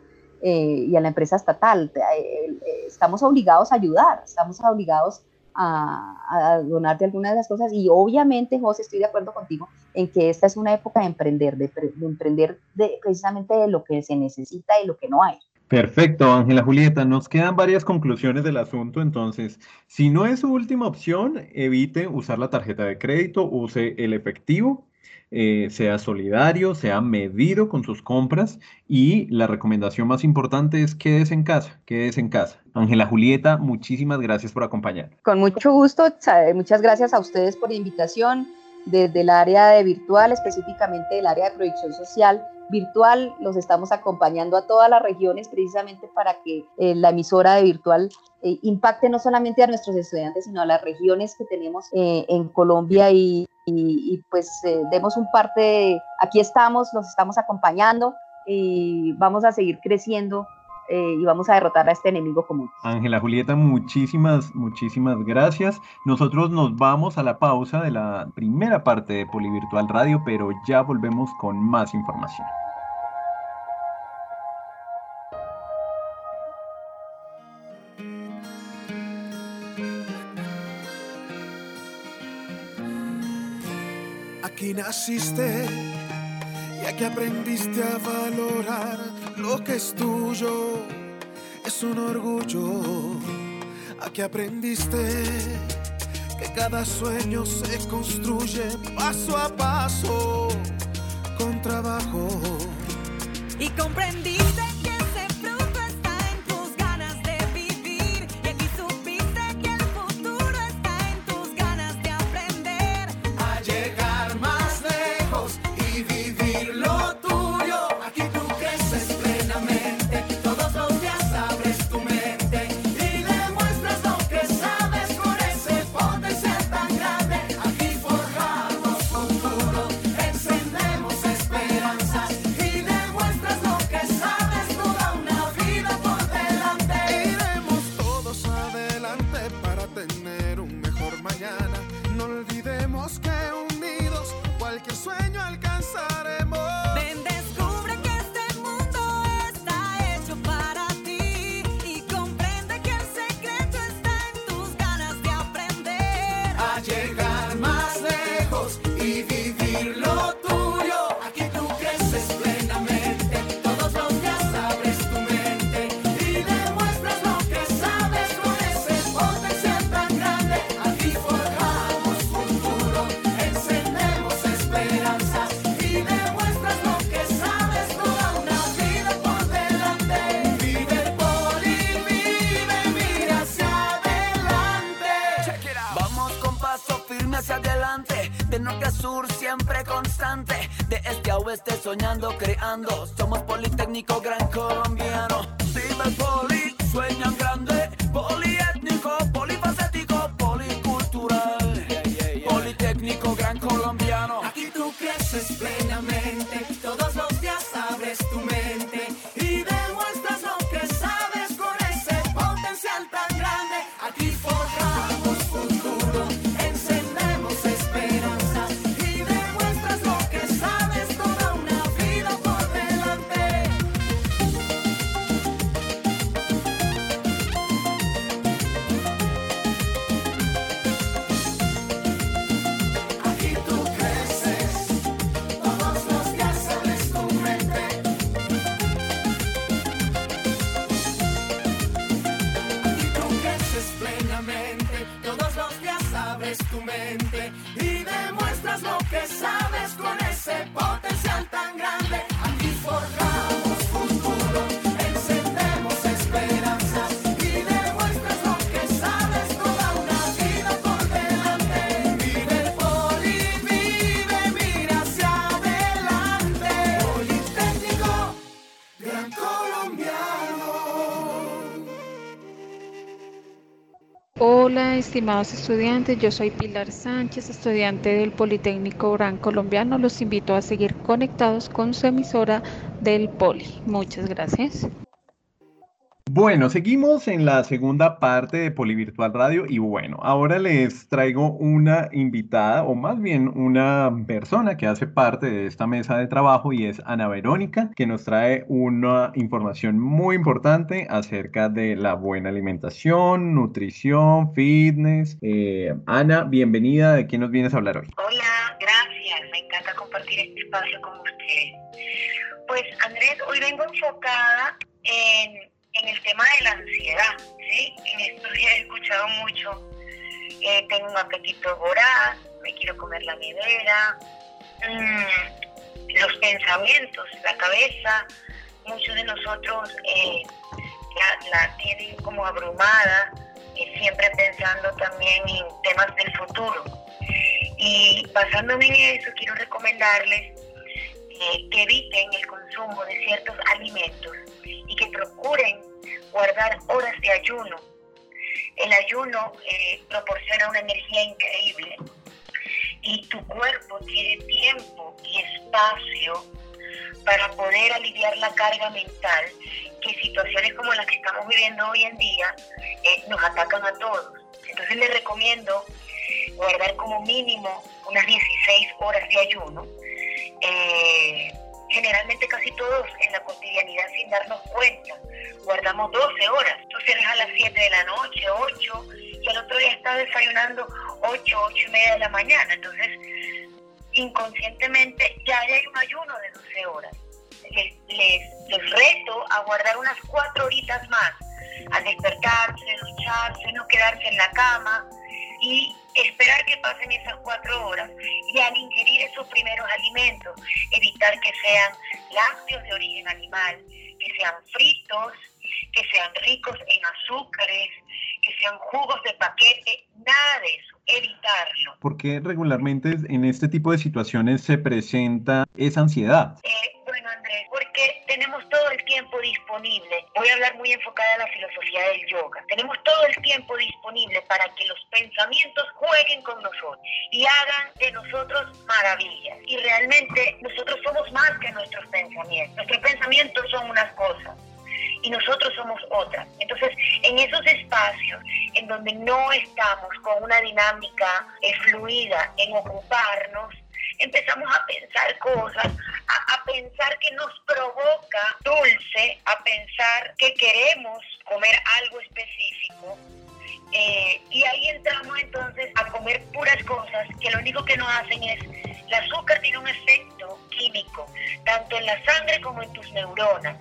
B: eh, y a la empresa estatal. Eh, estamos obligados a ayudar, estamos obligados a, a donarte algunas de las cosas y obviamente, José, estoy de acuerdo contigo en que esta es una época de emprender, de, de emprender de, precisamente de lo que se necesita y lo que no hay.
A: Perfecto, Ángela Julieta. Nos quedan varias conclusiones del asunto. Entonces, si no es su última opción, evite usar la tarjeta de crédito, use el efectivo, eh, sea solidario, sea medido con sus compras y la recomendación más importante es quédese en casa, quédese en casa. Ángela Julieta, muchísimas gracias por acompañar.
B: Con mucho gusto, muchas gracias a ustedes por la invitación desde el área de virtual, específicamente del área de proyección social virtual, los estamos acompañando a todas las regiones precisamente para que eh, la emisora de virtual eh, impacte no solamente a nuestros estudiantes, sino a las regiones que tenemos eh, en Colombia y, y, y pues eh, demos un parte, de, aquí estamos, los estamos acompañando y vamos a seguir creciendo eh, y vamos a derrotar a este enemigo común.
A: Ángela Julieta, muchísimas, muchísimas gracias. Nosotros nos vamos a la pausa de la primera parte de Polivirtual Radio, pero ya volvemos con más información.
H: Aquí naciste y aquí aprendiste a valorar lo que es tuyo. Es un orgullo. Aquí aprendiste que cada sueño se construye paso a paso con trabajo.
I: Y comprendiste
J: estimados estudiantes, yo soy Pilar Sánchez, estudiante del Politécnico Gran Colombiano. Los invito a seguir conectados con su emisora del Poli. Muchas gracias.
A: Bueno, seguimos en la segunda parte de Polivirtual Radio y bueno, ahora les traigo una invitada o más bien una persona que hace parte de esta mesa de trabajo y es Ana Verónica, que nos trae una información muy importante acerca de la buena alimentación, nutrición, fitness. Eh, Ana, bienvenida. ¿De qué nos vienes a hablar hoy?
K: Hola, gracias. Me encanta compartir este espacio con ustedes. Pues Andrés, hoy vengo enfocada en, en el tema de la ansiedad. ¿sí? En estos días he escuchado mucho, eh, tengo un apetito voraz, me quiero comer la nevera, mm, los pensamientos, la cabeza, muchos de nosotros eh, la, la tienen como abrumada, eh, siempre pensando también en temas del futuro. Y basándome en eso, quiero recomendarles que eviten el consumo de ciertos alimentos y que procuren guardar horas de ayuno. El ayuno eh, proporciona una energía increíble y tu cuerpo tiene tiempo y espacio para poder aliviar la carga mental que situaciones como las que estamos viviendo hoy en día eh, nos atacan a todos. Entonces les recomiendo guardar como mínimo unas 16 horas de ayuno. Eh, generalmente casi todos en la cotidianidad sin darnos cuenta guardamos 12 horas. Entonces eres a las 7 de la noche, 8, y al otro día estás desayunando 8, 8 y media de la mañana. Entonces inconscientemente ya hay un ayuno de 12 horas. Les, les, les reto a guardar unas 4 horitas más, al despertarse, ducharse, no quedarse en la cama y esperar que pasen esas cuatro horas y al ingerir esos primeros alimentos, evitar que sean lácteos de origen animal, que sean fritos, que sean ricos en azúcares, que sean jugos de paquete, nada de eso, evitarlo.
A: ¿Por qué regularmente en este tipo de situaciones se presenta esa ansiedad?
K: Eh, bueno, Andrés, porque tenemos todo el tiempo disponible. Voy a hablar muy enfocada en la filosofía del yoga. Tenemos todo el tiempo disponible para que los pensamientos jueguen con nosotros y hagan de nosotros maravillas. Y realmente nosotros somos más que nuestros pensamientos. Nuestros pensamientos son unas cosas y nosotros somos otras. Entonces, en esos espacios en donde no estamos con una dinámica eh, fluida en ocuparnos, empezamos a pensar cosas, a, a, pensar que nos provoca dulce, a pensar que queremos comer algo específico. Eh, y ahí entramos entonces a comer puras cosas que lo único que nos hacen es, el azúcar tiene un efecto químico, tanto en la sangre como en tus neuronas.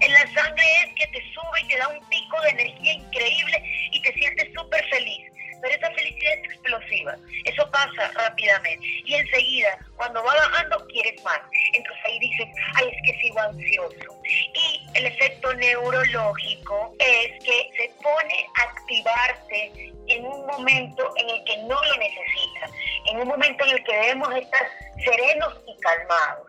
K: En la sangre es que te sube y te da un pico de energía increíble y te sientes súper feliz. Pero esa felicidad es explosiva. Eso pasa rápidamente. Y enseguida, cuando va bajando, quieres más. Entonces ahí dices, ay, es que sigo ansioso. Y el efecto neurológico es que se pone a activarse en un momento en el que no lo necesita. En un momento en el que debemos estar serenos y calmados.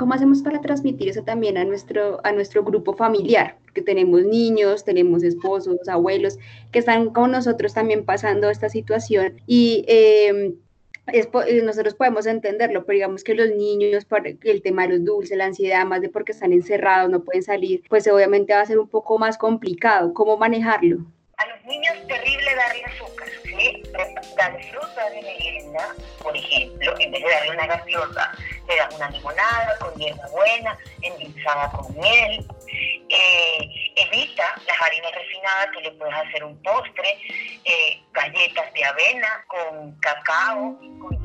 G: ¿Cómo hacemos para transmitir eso también a nuestro, a nuestro grupo familiar? Que tenemos niños, tenemos esposos, abuelos, que están con nosotros también pasando esta situación y em, nosotros podemos entenderlo, pero digamos que los niños, el tema de los dulces, la ansiedad, más de porque están encerrados, no pueden salir, pues obviamente va a ser un poco más complicado. ¿Cómo manejarlo?
K: A los niños terrible darle azúcar, Darle fruta de merienda, por ejemplo, en vez de darle una gaseosa, le das una limonada con hierba buena, endulzada con miel. Eh, evita las harinas refinadas, que le puedes hacer un postre, eh, galletas de avena con cacao, con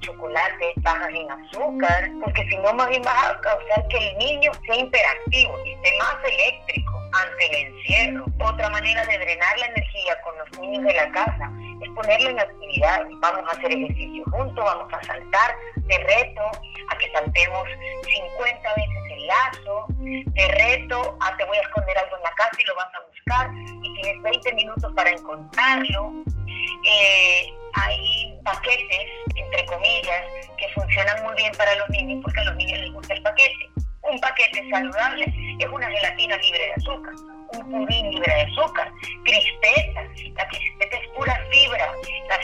K: chocolate bajas en azúcar, porque si no más bien vas a causar que el niño sea hiperactivo y esté más eléctrico ante el encierro. Otra manera de drenar la energía con los niños de la casa es ponerlo en actividad. Vamos a hacer ejercicio juntos, vamos a saltar. Te reto a que saltemos 50 veces el lazo. Te reto a te voy a esconder algo en la casa y lo vas a buscar y tienes 20 minutos para encontrarlo. Eh, hay paquetes, entre comillas, que funcionan muy bien para los niños porque a los niños les gusta el paquete. Un paquete saludable es una gelatina libre de azúcar, un pudín libre de azúcar, crispeta, la crispeta es pura fibra, la,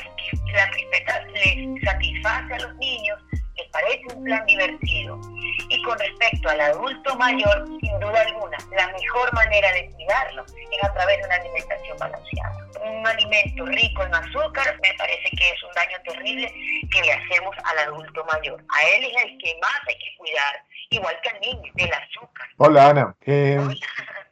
K: la crispeta les satisface a los niños, les parece un plan divertido. Y con respecto al adulto mayor, sin duda alguna, la mejor manera de cuidarlo es a través de una alimentación balanceada. Un alimento rico en azúcar me parece que es un daño terrible que le hacemos al adulto mayor. A él es el que más hay que cuidar igual que al niño, del azúcar.
C: Hola Ana. Eh,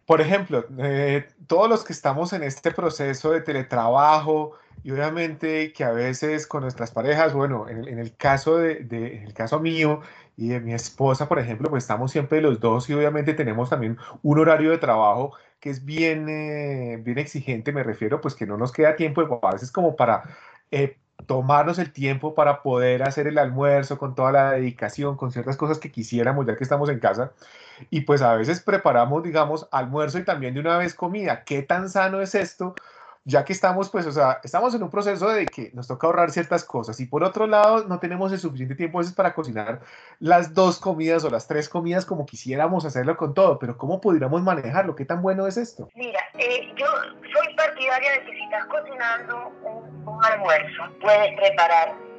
C: por ejemplo, eh, todos los que estamos en este proceso de teletrabajo y obviamente que a veces con nuestras parejas, bueno, en, el caso de, en el caso mío y de mi esposa, por ejemplo, pues estamos siempre los dos y obviamente tenemos también un horario de trabajo que es bien, eh, bien exigente, me refiero, pues que no nos queda tiempo, a veces como para tomarnos el tiempo para poder hacer el almuerzo con toda la dedicación, con ciertas cosas que quisiéramos ya que estamos en casa. Y pues a veces preparamos, digamos, almuerzo y también de una vez comida. ¿Qué tan sano es esto? Ya que estamos, pues, o sea, estamos en un proceso de que nos toca ahorrar ciertas cosas y por otro lado no tenemos el suficiente tiempo a veces para cocinar las dos comidas o las tres comidas como quisiéramos hacerlo con todo, pero ¿cómo pudiéramos manejarlo? ¿Qué tan bueno es esto?
K: Mira, eh, yo soy partidaria de que si estás cocinando un, un almuerzo, puedes preparar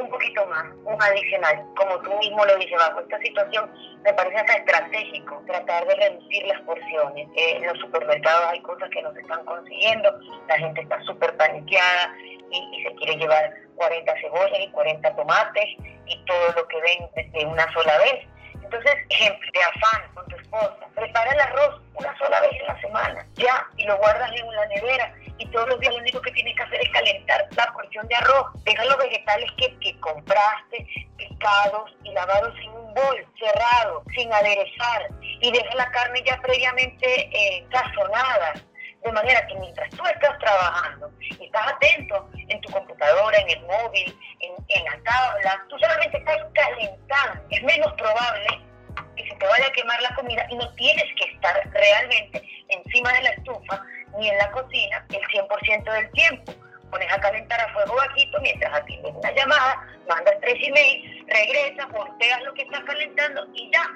K: un poquito más, un adicional, como tú mismo lo dices, bajo esta situación me parece hasta estratégico tratar de reducir las porciones. Eh, en los supermercados hay cosas que no se están consiguiendo, la gente está súper paniqueada y, se quiere llevar 40 cebollas y 40 tomates y todo lo que ven de una sola vez. Entonces, ejemplo, de afán con tu esposa, prepara el arroz una sola vez en la semana, ya, y lo guardas en la nevera y todos los días lo único que tienes que hacer es calentar la porción de arroz. Deja los vegetales que, que compraste picados y lavados en un bol cerrado, sin aderezar, y deja la carne ya previamente eh. De manera que mientras tú estás trabajando y estás atento en tu computadora, en el móvil, en, la tabla, tú solamente estás calentando. Es menos probable que se te vaya a quemar la comida y no tienes que estar realmente encima de la estufa ni en la cocina el 100% del tiempo. Pones a calentar a fuego bajito mientras atiendes una llamada, mandas tres emails, regresas, volteas lo que estás calentando y ya.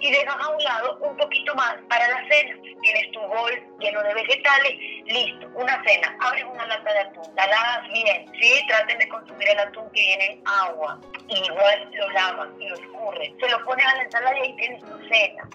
K: Y dejas a un lado un poquito más para la cena. Tienes tu bol lleno de vegetales, listo, una cena. Abres una lata de atún, la lavas bien, sí, traten de consumir el atún que viene en agua. igual lo lavas y lo escurres. Se lo pones a la ensalada y ahí tienes tu cena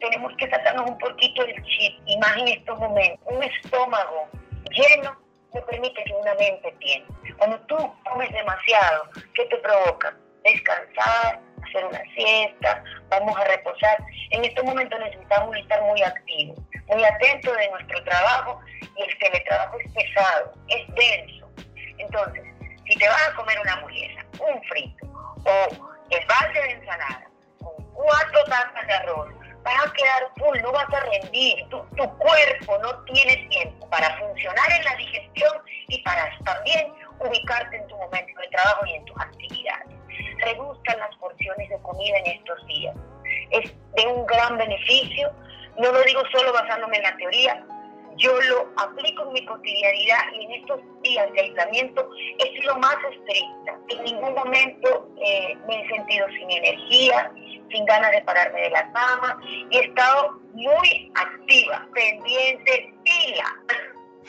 K: tenemos que sacarnos un poquito del chip, y más en estos momentos. Un estómago lleno no permite que una mente piense. Cuando tú comes demasiado, ¿qué te provoca? Descansar, hacer una siesta, vamos a reposar. En estos momentos necesitamos estar muy activos, muy atentos de nuestro trabajo y el teletrabajo es pesado, es denso. Entonces, si te vas a comer una hamburguesa, un frito o el balde de ensalada con cuatro tazas de arroz, vas a quedar full, no vas a rendir, tu, cuerpo no tiene tiempo para funcionar en la digestión y para también ubicarte en tu momento de trabajo y en tus actividades. Reduzcan las porciones de comida en estos días. Es de un gran beneficio, no lo digo solo basándome en la teoría, yo lo aplico en mi cotidianidad y en estos días de aislamiento he sido más estricta. En ningún momento eh, me he sentido sin energía, sin ganas de pararme de la cama y he estado muy activa, pendiente, pila.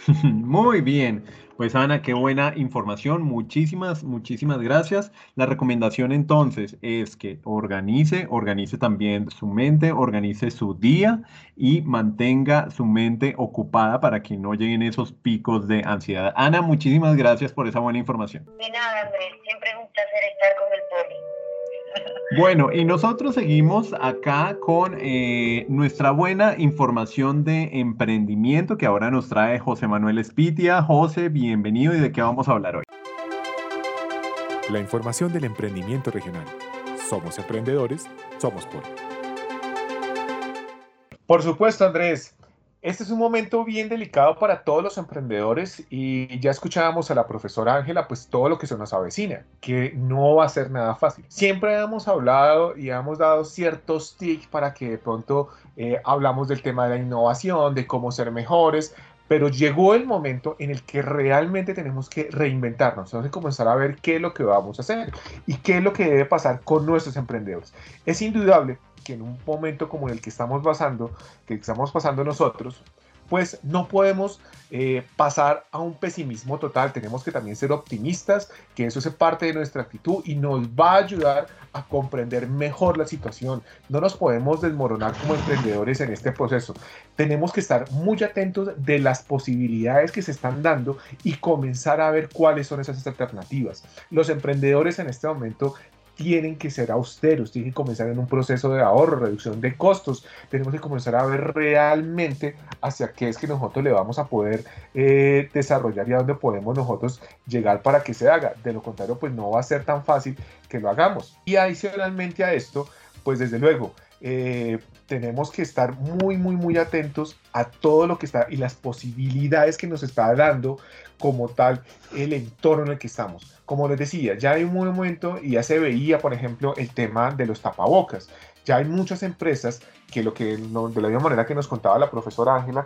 A: Muy bien. Pues Ana, qué buena información. Muchísimas, muchísimas gracias. La recomendación entonces es que organice, organice también su mente, organice su día y mantenga su mente ocupada para que no lleguen esos picos de ansiedad. Ana, muchísimas gracias por esa buena información.
K: De nada, Andrés. Siempre es un placer estar con el poli.
A: Bueno, y nosotros seguimos acá con eh, nuestra buena información de emprendimiento que ahora nos trae José Manuel Espitia. José, bienvenido y de qué vamos a hablar hoy.
L: La información del emprendimiento regional. Somos emprendedores, somos por.
C: Por supuesto, Andrés. Este es un momento bien delicado para todos los emprendedores y ya escuchábamos a la profesora Ángela, pues todo lo que se nos avecina, que no va a ser nada fácil. Siempre hemos hablado y hemos dado ciertos tips para que de pronto eh, hablamos del tema de la innovación, de cómo ser mejores, pero llegó el momento en el que realmente tenemos que reinventarnos, tenemos que comenzar a ver qué es lo que vamos a hacer y qué es lo que debe pasar con nuestros emprendedores. Es indudable que en un momento como el que estamos pasando, que estamos pasando nosotros, pues no podemos eh, pasar a un pesimismo total, tenemos que también ser optimistas, que eso es parte de nuestra actitud y nos va a ayudar a comprender mejor la situación. No nos podemos desmoronar como emprendedores en este proceso. Tenemos que estar muy atentos de las posibilidades que se están dando y comenzar a ver cuáles son esas alternativas. Los emprendedores en este momento tienen que ser austeros, tienen que comenzar en un proceso de ahorro, reducción de costos. Tenemos que comenzar a ver realmente hacia qué es que nosotros le vamos a poder eh, desarrollar y a dónde podemos nosotros llegar para que se haga. De lo contrario, pues no va a ser tan fácil que lo hagamos. Y adicionalmente a esto, pues desde luego, eh, tenemos que estar muy, muy, muy atentos a todo lo que está y las posibilidades que nos está dando como tal el entorno en el que estamos. Como les decía, ya hay un momento y ya se veía, por ejemplo, el tema de los tapabocas. Ya hay muchas empresas que lo que de la misma manera que nos contaba la profesora Ángela,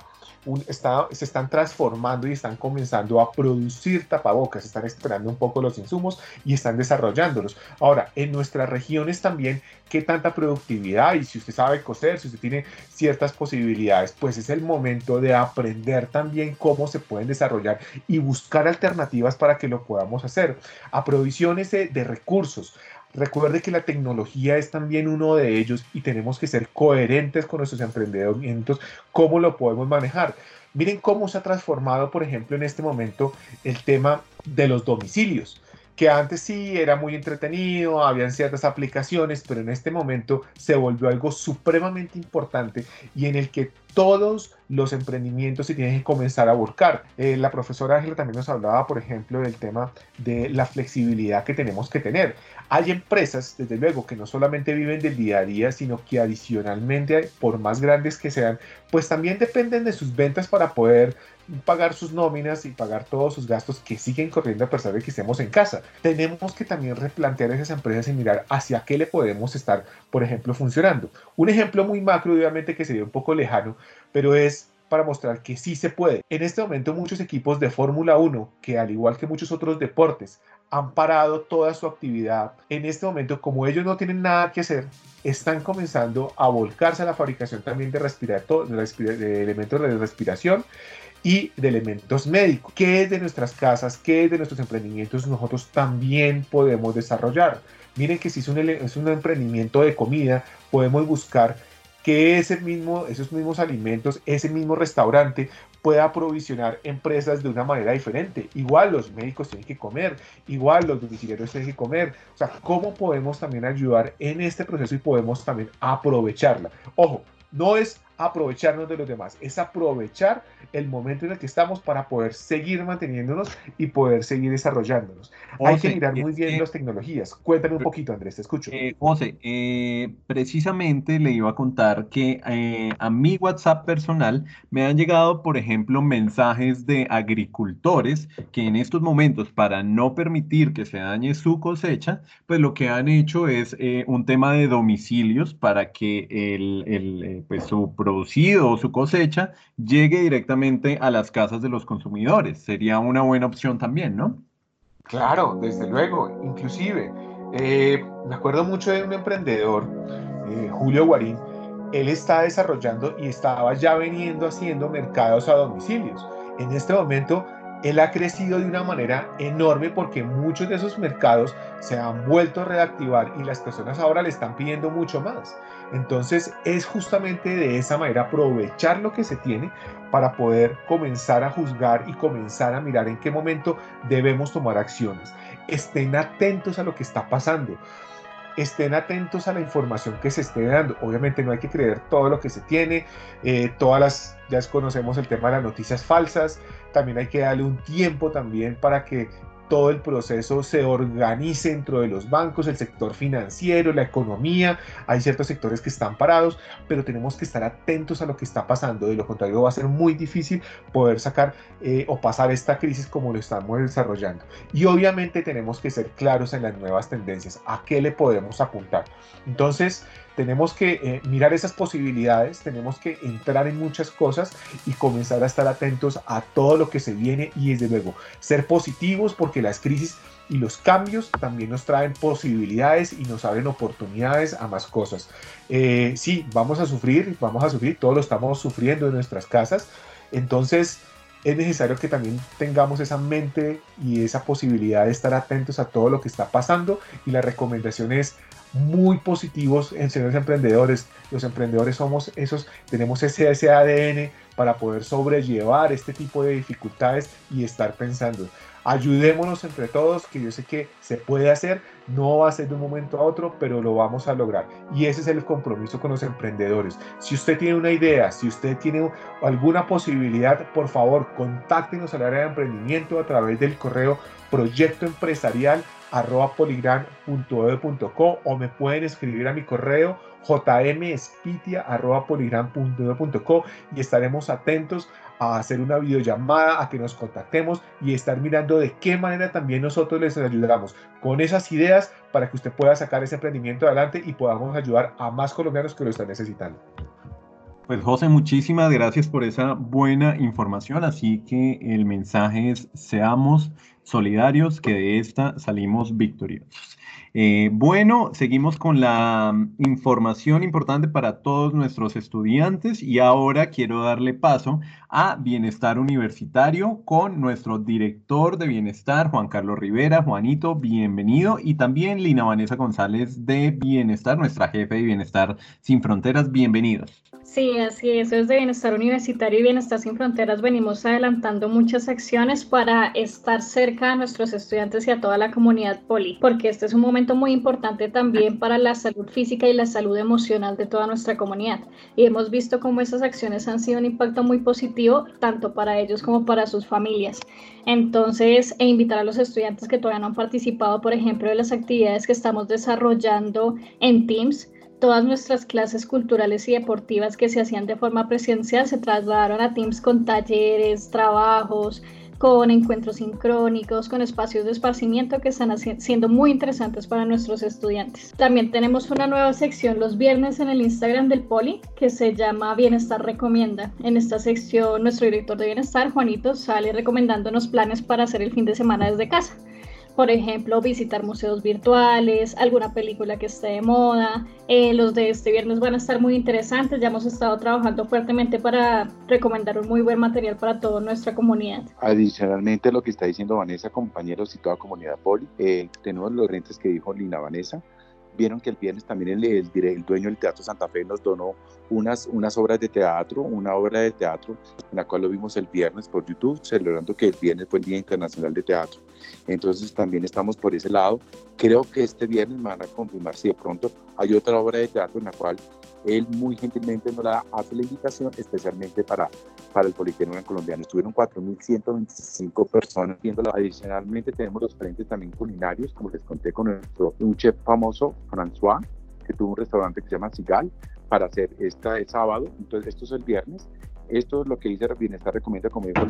C: se están transformando y están comenzando a producir tapabocas, están esperando un poco los insumos y están desarrollándolos. Ahora, en nuestras regiones también, ¿qué tanta productividad? Y si usted sabe coser, si usted tiene ciertas posibilidades, pues es el momento de aprender también cómo se pueden desarrollar y buscar alternativas para que lo podamos hacer. Aprovisiones de recursos. Recuerde que la tecnología es también uno de ellos y tenemos que ser coherentes con nuestros emprendimientos, cómo lo podemos manejar. Miren cómo se ha transformado, por ejemplo, en este momento el tema de los domicilios que antes sí era muy entretenido, habían ciertas aplicaciones, pero en este momento se volvió algo supremamente importante y en el que todos los emprendimientos se tienen que comenzar a buscar. Eh, la profesora Ángela también nos hablaba, por ejemplo, del tema de la flexibilidad que tenemos que tener. Hay empresas, desde luego, que no solamente viven del día a día, sino que adicionalmente, por más grandes que sean, pues también dependen de sus ventas para poder pagar sus nóminas y pagar todos sus gastos que siguen corriendo a pesar de que estemos en casa. Tenemos que también replantear esas empresas y mirar hacia qué le podemos estar, por ejemplo, funcionando. Un ejemplo muy macro, obviamente, que sería un poco lejano, pero es para mostrar que sí se puede. En este momento muchos equipos de Fórmula 1, que al igual que muchos otros deportes, han parado toda su actividad. En este momento, como ellos no tienen nada que hacer, están comenzando a volcarse a la fabricación también de, de elementos de respiración y de elementos médicos. ¿Qué es de nuestras casas? ¿Qué es de nuestros emprendimientos nosotros también podemos desarrollar? Miren que si es un, es un emprendimiento de comida, podemos buscar que ese mismo, esos mismos alimentos, ese mismo restaurante pueda aprovisionar empresas de una manera diferente. Igual los médicos tienen que comer, igual los domiciliarios tienen que comer. O sea, ¿cómo podemos también ayudar en este proceso y podemos también aprovecharla? Ojo, no es aprovecharnos de los demás, es aprovechar el momento en el que estamos para poder seguir manteniéndonos y poder seguir desarrollándonos. Hay que mirar muy bien las tecnologías. Cuéntame un poquito, Andrés, te escucho.
A: Eh, José, eh, precisamente le iba a contar que eh, a mi WhatsApp personal me han llegado, por ejemplo, mensajes de agricultores que en estos momentos, para no permitir que se dañe su cosecha, pues lo que han hecho es un tema de domicilios para que el, el pues su producido o su cosecha llegue directamente a las casas de los consumidores. Sería una buena opción también, ¿no?
C: Claro, desde luego. Inclusive, eh, me acuerdo mucho de un emprendedor eh, Julio Guarín, él está desarrollando y estaba ya veniendo haciendo mercados a domicilios. En este momento, él ha crecido de una manera enorme porque muchos de esos mercados se han vuelto a reactivar y las personas ahora le están pidiendo mucho más. Entonces es justamente de esa manera aprovechar lo que se tiene para poder comenzar a juzgar y comenzar a mirar en qué momento debemos tomar acciones. Estén atentos a lo que está pasando estén atentos a la información que se esté dando. Obviamente no hay que creer todo lo que se tiene, eh, todas las, ya conocemos el tema de las noticias falsas, también hay que darle un tiempo también para que todo el proceso se organice dentro de los bancos, el sector financiero, la economía. Hay ciertos sectores que están parados, pero tenemos que estar atentos a lo que está pasando. De lo contrario, va a ser muy difícil poder sacar eh, o pasar esta crisis como lo estamos desarrollando. Y obviamente tenemos que ser claros en las nuevas tendencias. ¿A qué le podemos apuntar? Entonces, tenemos que eh, mirar esas posibilidades, tenemos que entrar en muchas cosas y comenzar a estar atentos a todo lo que se viene y desde luego ser positivos porque las crisis y los cambios también nos traen posibilidades y nos abren oportunidades a más cosas. Eh, sí, vamos a sufrir, vamos a sufrir, todos lo estamos sufriendo en nuestras casas, entonces es necesario que también tengamos esa mente y esa posibilidad de estar atentos a todo lo que está pasando y la recomendación es muy positivos en ser emprendedores. Los emprendedores somos esos, tenemos ese, ese ADN para poder sobrellevar este tipo de dificultades y estar pensando. Ayudémonos entre todos, que yo sé que se puede hacer, no va a ser de un momento a otro, pero lo vamos a lograr. Y ese es el compromiso con los emprendedores. Si usted tiene una idea, si usted tiene alguna posibilidad, por favor, contáctenos al área de emprendimiento a través del correo proyecto o me pueden escribir a mi correo jmspitia arroba poligran.edu.co y estaremos atentos a hacer una videollamada, a que nos contactemos y estar mirando de qué manera también nosotros les ayudamos con esas ideas para que usted pueda sacar ese emprendimiento adelante y podamos ayudar a más colombianos que lo están necesitando.
A: Pues José, muchísimas gracias por esa buena información. Así que el mensaje es, seamos solidarios, que de esta salimos victoriosos. Eh, bueno, seguimos con la mm, información importante para todos nuestros estudiantes y ahora quiero darle paso a Bienestar Universitario con nuestro director de Bienestar, Juan Carlos Rivera. Juanito, bienvenido. Y también Lina Vanessa González de Bienestar, nuestra jefe de Bienestar Sin Fronteras. Bienvenidos.
F: Sí, así es. Desde Bienestar Universitario y Bienestar Sin Fronteras venimos adelantando muchas acciones para estar cerca a nuestros estudiantes y a toda la comunidad poli, porque este es un momento muy importante también para la salud física y la salud emocional de toda nuestra comunidad. Y hemos visto cómo esas acciones han sido un impacto muy positivo tanto para ellos como para sus familias. Entonces, e invitar a los estudiantes que todavía no han participado, por ejemplo, de las actividades que estamos desarrollando en Teams todas nuestras clases culturales y deportivas que se hacían de forma presencial se trasladaron a Teams con talleres, trabajos, con encuentros sincrónicos, con espacios de esparcimiento que están siendo muy interesantes para nuestros estudiantes. También tenemos una nueva sección los viernes en el Instagram del Poli que se llama Bienestar Recomienda. En esta sección nuestro director de Bienestar, Juanito, sale recomendándonos planes para hacer el fin de semana desde casa por ejemplo, visitar museos virtuales, alguna película que esté de moda. Eh, los de este viernes van a estar muy interesantes. Ya hemos estado trabajando fuertemente para recomendar un muy buen material para toda nuestra comunidad.
E: Adicionalmente, lo que está diciendo Vanessa, compañeros y toda comunidad poli, eh, tenemos los rentes que dijo Lina Vanessa vieron que el viernes también el, el, dueño del Teatro Santa Fe nos donó unas, unas obras de teatro, una obra de teatro en la cual lo vimos el viernes por YouTube, celebrando que el viernes fue el Día Internacional de Teatro. Entonces también estamos por ese lado. Creo que este viernes me van a confirmar si de pronto hay otra obra de teatro en la cual él muy gentilmente nos la hace la invitación especialmente para, para el Politécnico colombiano. Estuvieron 4.125 personas viéndolo. Adicionalmente tenemos los frentes también culinarios, como les conté con nuestro, un chef famoso, François, que tuvo un restaurante que se llama Sigal, para hacer esta el sábado. Entonces esto es el viernes esto es lo que dice Bienestar Recomienda, como dijo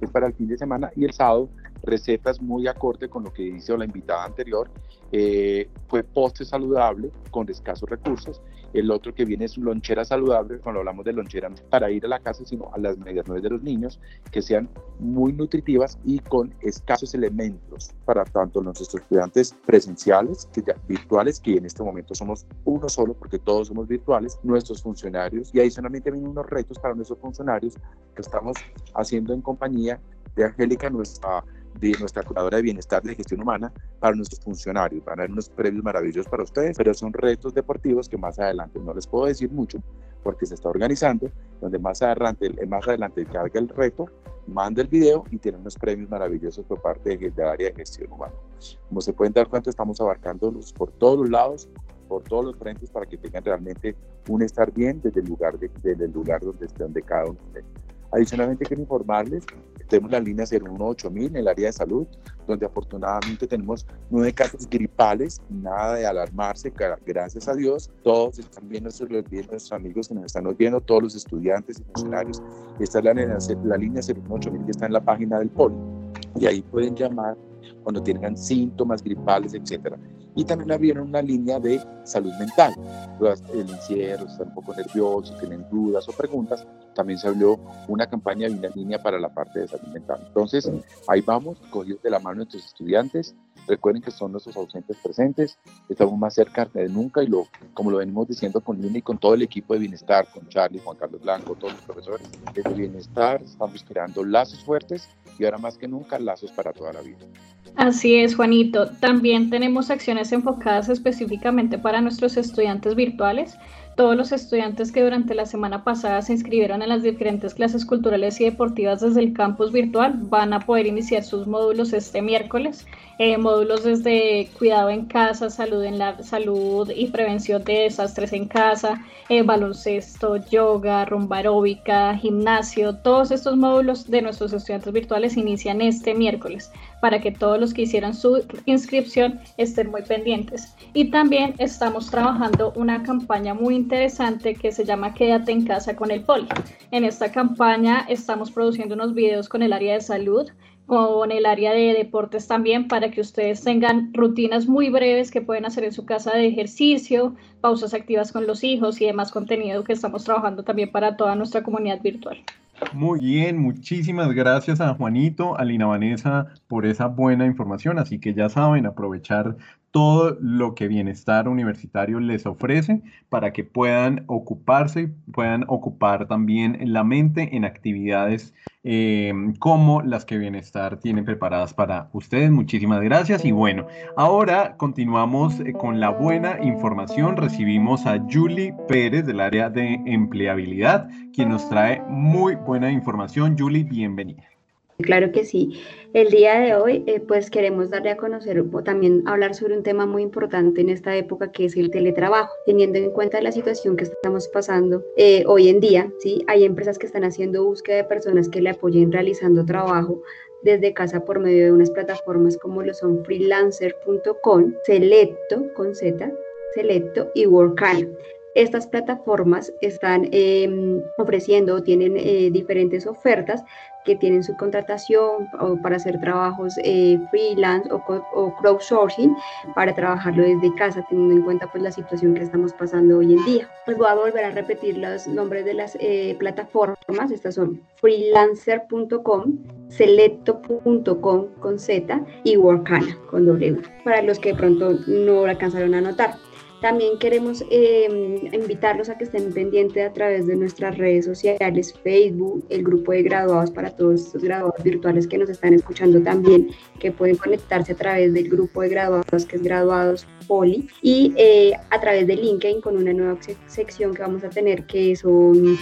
E: es para el fin de semana y el sábado recetas muy acorde con lo que hizo la invitada anterior. Eh, fue postre saludable con escasos recursos. El otro que viene es lonchera saludable, cuando hablamos de lonchera para ir a la casa, sino a las medias nueve de los niños, que sean muy nutritivas y con escasos elementos para tanto nuestros estudiantes presenciales, que ya, virtuales, que en este momento somos uno solo, porque todos somos virtuales, nuestros funcionarios, y adicionalmente vienen unos retos para nuestros funcionarios que estamos haciendo en compañía de Angélica, nuestra de nuestra curadora de bienestar de gestión humana para nuestros funcionarios. Van a haber unos premios maravillosos para ustedes, pero son retos deportivos que más adelante no les puedo decir mucho porque se está organizando, donde más adelante, más adelante haga el reto, manda el video y tiene unos premios maravillosos por parte del de área de gestión humana. Como se pueden dar cuenta, estamos abarcándolos por todos los lados, por todos los frentes para que tengan realmente un estar bien desde el lugar, de, desde el lugar donde, donde cada uno. Adicionalmente quiero informarles que tenemos la línea 018000 en el área de salud, donde afortunadamente tenemos nueve casos gripales, nada de alarmarse, gracias a Dios, todos están bien, nuestros, nuestros amigos que nos están oyendo, todos los estudiantes y funcionarios. Esta es la, la línea 018000 que está en la página del POLI y ahí pueden llamar cuando tengan síntomas gripales, etcétera. Y también abrieron una línea de salud mental. El encierro, están un poco nerviosos, tienen dudas o preguntas. También se abrió una campaña y una línea para la parte de salud mental. Entonces, ahí vamos, cogidos de la mano de nuestros estudiantes. Recuerden que son nuestros ausentes presentes. Estamos más cerca de nunca y lo, como lo venimos diciendo con Lina y con todo el equipo de bienestar, con Charlie, Juan Carlos Blanco, todos los profesores, desde bienestar estamos creando lazos fuertes y ahora más que nunca lazos para toda la vida.
F: Así es, Juanito. También tenemos acciones enfocadas específicamente para nuestros estudiantes virtuales. Todos los estudiantes que durante la semana pasada se inscribieron en las diferentes clases culturales y deportivas desde el campus virtual van a poder iniciar sus módulos este miércoles. Eh, módulos desde cuidado en casa, salud en la salud y prevención de desastres en casa, eh, baloncesto, yoga, rumba aeróbica, gimnasio. Todos estos módulos de nuestros estudiantes virtuales inician este miércoles para que todos los que hicieron su inscripción estén muy pendientes. Y también estamos trabajando una campaña muy interesante que se llama Quédate en casa con el Poli. En esta campaña estamos produciendo unos videos con el área de salud, con el área de deportes también para que ustedes tengan rutinas muy breves que pueden hacer en su casa de ejercicio, pausas activas con los hijos y demás contenido que estamos trabajando también para toda nuestra comunidad virtual.
A: Muy bien, muchísimas gracias a Juanito, a Lina Vanessa por esa buena información. Así que ya saben, aprovechar todo lo que Bienestar Universitario les ofrece para que puedan ocuparse, puedan ocupar también la mente en actividades eh, como las que Bienestar tiene preparadas para ustedes. Muchísimas gracias y bueno, ahora continuamos eh, con la buena información. Recibimos a Julie Pérez del área de empleabilidad, quien nos trae muy buena información. Julie, bienvenida.
G: Claro que sí. El día de hoy, eh, pues queremos darle a conocer o también hablar sobre un tema muy importante en esta época que es el teletrabajo, teniendo en cuenta la situación que estamos pasando eh, hoy en día. Sí, hay empresas que están haciendo búsqueda de personas que le apoyen realizando trabajo desde casa por medio de unas plataformas como lo son freelancer.com, Selecto con Z, Selecto y Workana. Estas plataformas están em, ofreciendo o tienen eh, diferentes ofertas que tienen su contratación o para hacer trabajos eh, freelance o, crowdsourcing para trabajarlo desde casa, teniendo en cuenta pues la situación que estamos pasando hoy en día. Pues voy a volver a repetir los nombres de las eh, plataformas. Estas son freelancer.com, selecto.com con Z y Workana con W, para los que de pronto no alcanzaron a anotar. También queremos eh, invitarlos a que estén pendientes a través de nuestras redes sociales, Facebook, el grupo de graduados para todos estos graduados virtuales que nos están escuchando también, que pueden conectarse a través del grupo de graduados que es Graduados Poli y eh, a través de LinkedIn con una nueva sección que vamos a tener que son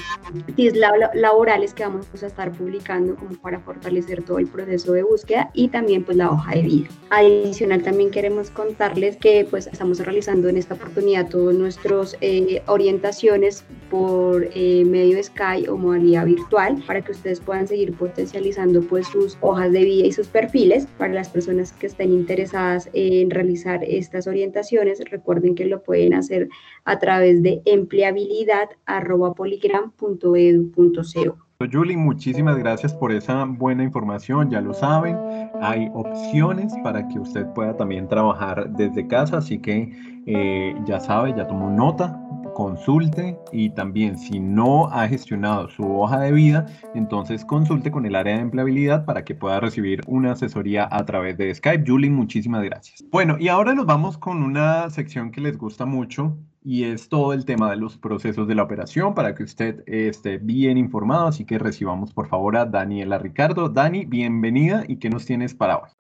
G: tips laborales que vamos a estar publicando como para fortalecer todo el proceso de búsqueda y también pues la hoja de vida. Adicional también queremos contarles que pues estamos realizando en esta oportunidad todas nuestras eh, orientaciones por eh, medio de Sky o modalidad virtual para que ustedes puedan seguir potencializando pues sus hojas de vida y sus perfiles para las personas que estén interesadas en realizar estas orientaciones recuerden que lo pueden hacer a través de empleabilidad.poligram.edu.co.
A: Julie, muchísimas gracias por esa buena información, ya lo saben, hay opciones para que usted pueda también trabajar desde casa, así que eh, ya sabe, ya tomó nota, consulte y también si no ha gestionado su hoja de vida, entonces consulte con el área de empleabilidad para que pueda recibir una asesoría a través de Skype. Julie, muchísimas gracias. Bueno, y ahora nos vamos con una sección que les gusta mucho y es todo el tema de los procesos de la operación para que usted esté bien informado. Así que recibamos por favor a Daniela Ricardo. Dani, bienvenida y ¿qué nos tienes para hoy?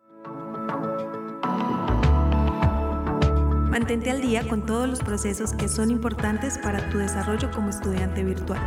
M: Mantente al día con todos los procesos que son importantes para tu desarrollo como estudiante virtual.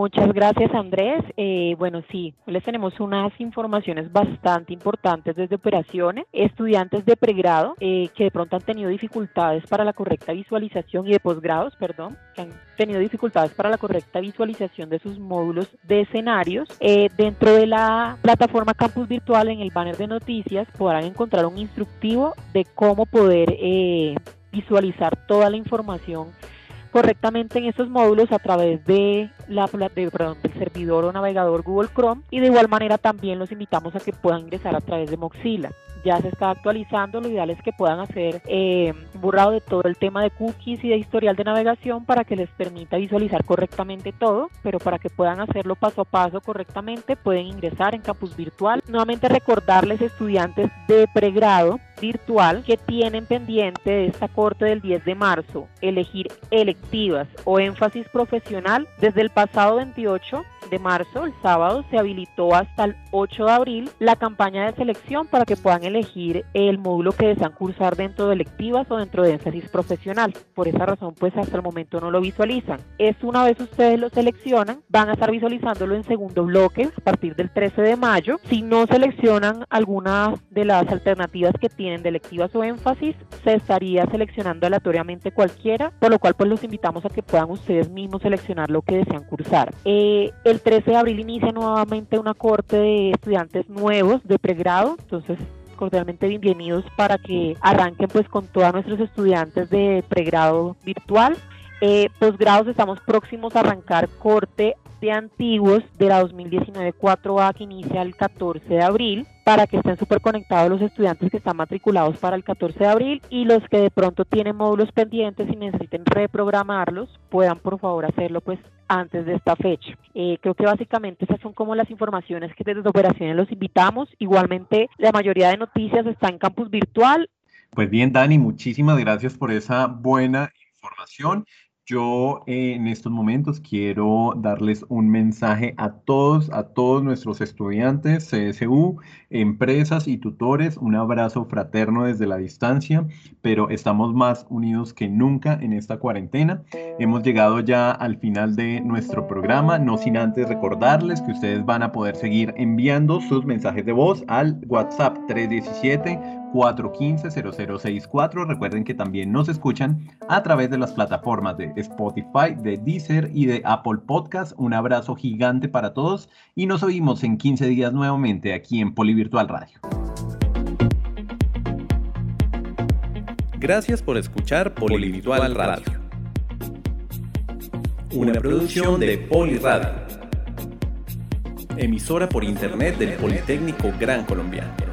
D: Muchas gracias Andrés. Eh, bueno, sí, les tenemos unas informaciones bastante importantes desde operaciones. Estudiantes de pregrado eh, que de pronto han tenido dificultades para la correcta visualización y de posgrados, perdón, que han tenido dificultades para la correcta visualización de sus módulos de escenarios. Eh, dentro de la plataforma Campus Virtual en el banner de noticias podrán encontrar un instructivo de cómo poder visualizar toda la información correctamente en estos módulos a través de la de, perdón, del servidor o navegador Google Chrome y de igual manera también los invitamos a que puedan ingresar a través de Mozilla. Ya se está actualizando, lo ideal es que puedan hacer eh, borrado de todo el tema de cookies y de historial de navegación para que les permita visualizar correctamente todo, pero para que puedan hacerlo paso a paso correctamente pueden ingresar en Campus Virtual. Nuevamente recordarles estudiantes de pregrado virtual que tienen pendiente de esta corte del 10 de marzo elegir electivas o énfasis profesional desde el pasado 28 de marzo, el sábado, se habilitó hasta el 8 de abril la campaña de selección para que puedan elegir el módulo que desean cursar dentro de electivas o dentro de énfasis profesional. Por esa razón, pues hasta el momento no lo visualizan. Es una vez ustedes lo seleccionan, van a estar visualizándolo en segundo bloque a partir del 13 de mayo. Si no seleccionan alguna de las alternativas que tienen de electivas o énfasis, se estaría seleccionando aleatoriamente cualquiera, por lo cual pues los invitamos a que puedan ustedes mismos seleccionar lo que desean cursar. Eh, el 13 de abril inicia nuevamente una corte de estudiantes nuevos de pregrado, entonces cordialmente bienvenidos para que arranquen pues con todos nuestros estudiantes de pregrado virtual. Eh, posgrados estamos próximos a arrancar corte de antiguos de la 2019 4A que inicia el 14 de abril para que estén súper conectados los estudiantes que están matriculados para el 14 de abril y los que de pronto tienen módulos pendientes y necesiten reprogramarlos puedan por favor hacerlo pues antes de esta fecha. Eh, creo que básicamente esas son como las informaciones que desde operaciones los invitamos. Igualmente la mayoría de noticias está en campus virtual.
A: Pues bien Dani, muchísimas gracias por esa buena información yo eh, en estos momentos quiero darles un mensaje a todos, a todos nuestros estudiantes, CSU, empresas y tutores, un abrazo fraterno desde la distancia, pero estamos más unidos que nunca en esta cuarentena. Hemos llegado ya al final de nuestro programa, no sin antes recordarles que ustedes van a poder seguir enviando sus mensajes de voz al WhatsApp 317 415-0064. Recuerden que también nos escuchan a través de las plataformas de Spotify, de Deezer y de Apple Podcast. Un abrazo gigante para todos y nos oímos en 15 días nuevamente aquí en Polivirtual Radio.
N: Gracias por escuchar Polivirtual Radio. Una producción de Poliradio. Emisora por internet del Politécnico Gran Colombiano.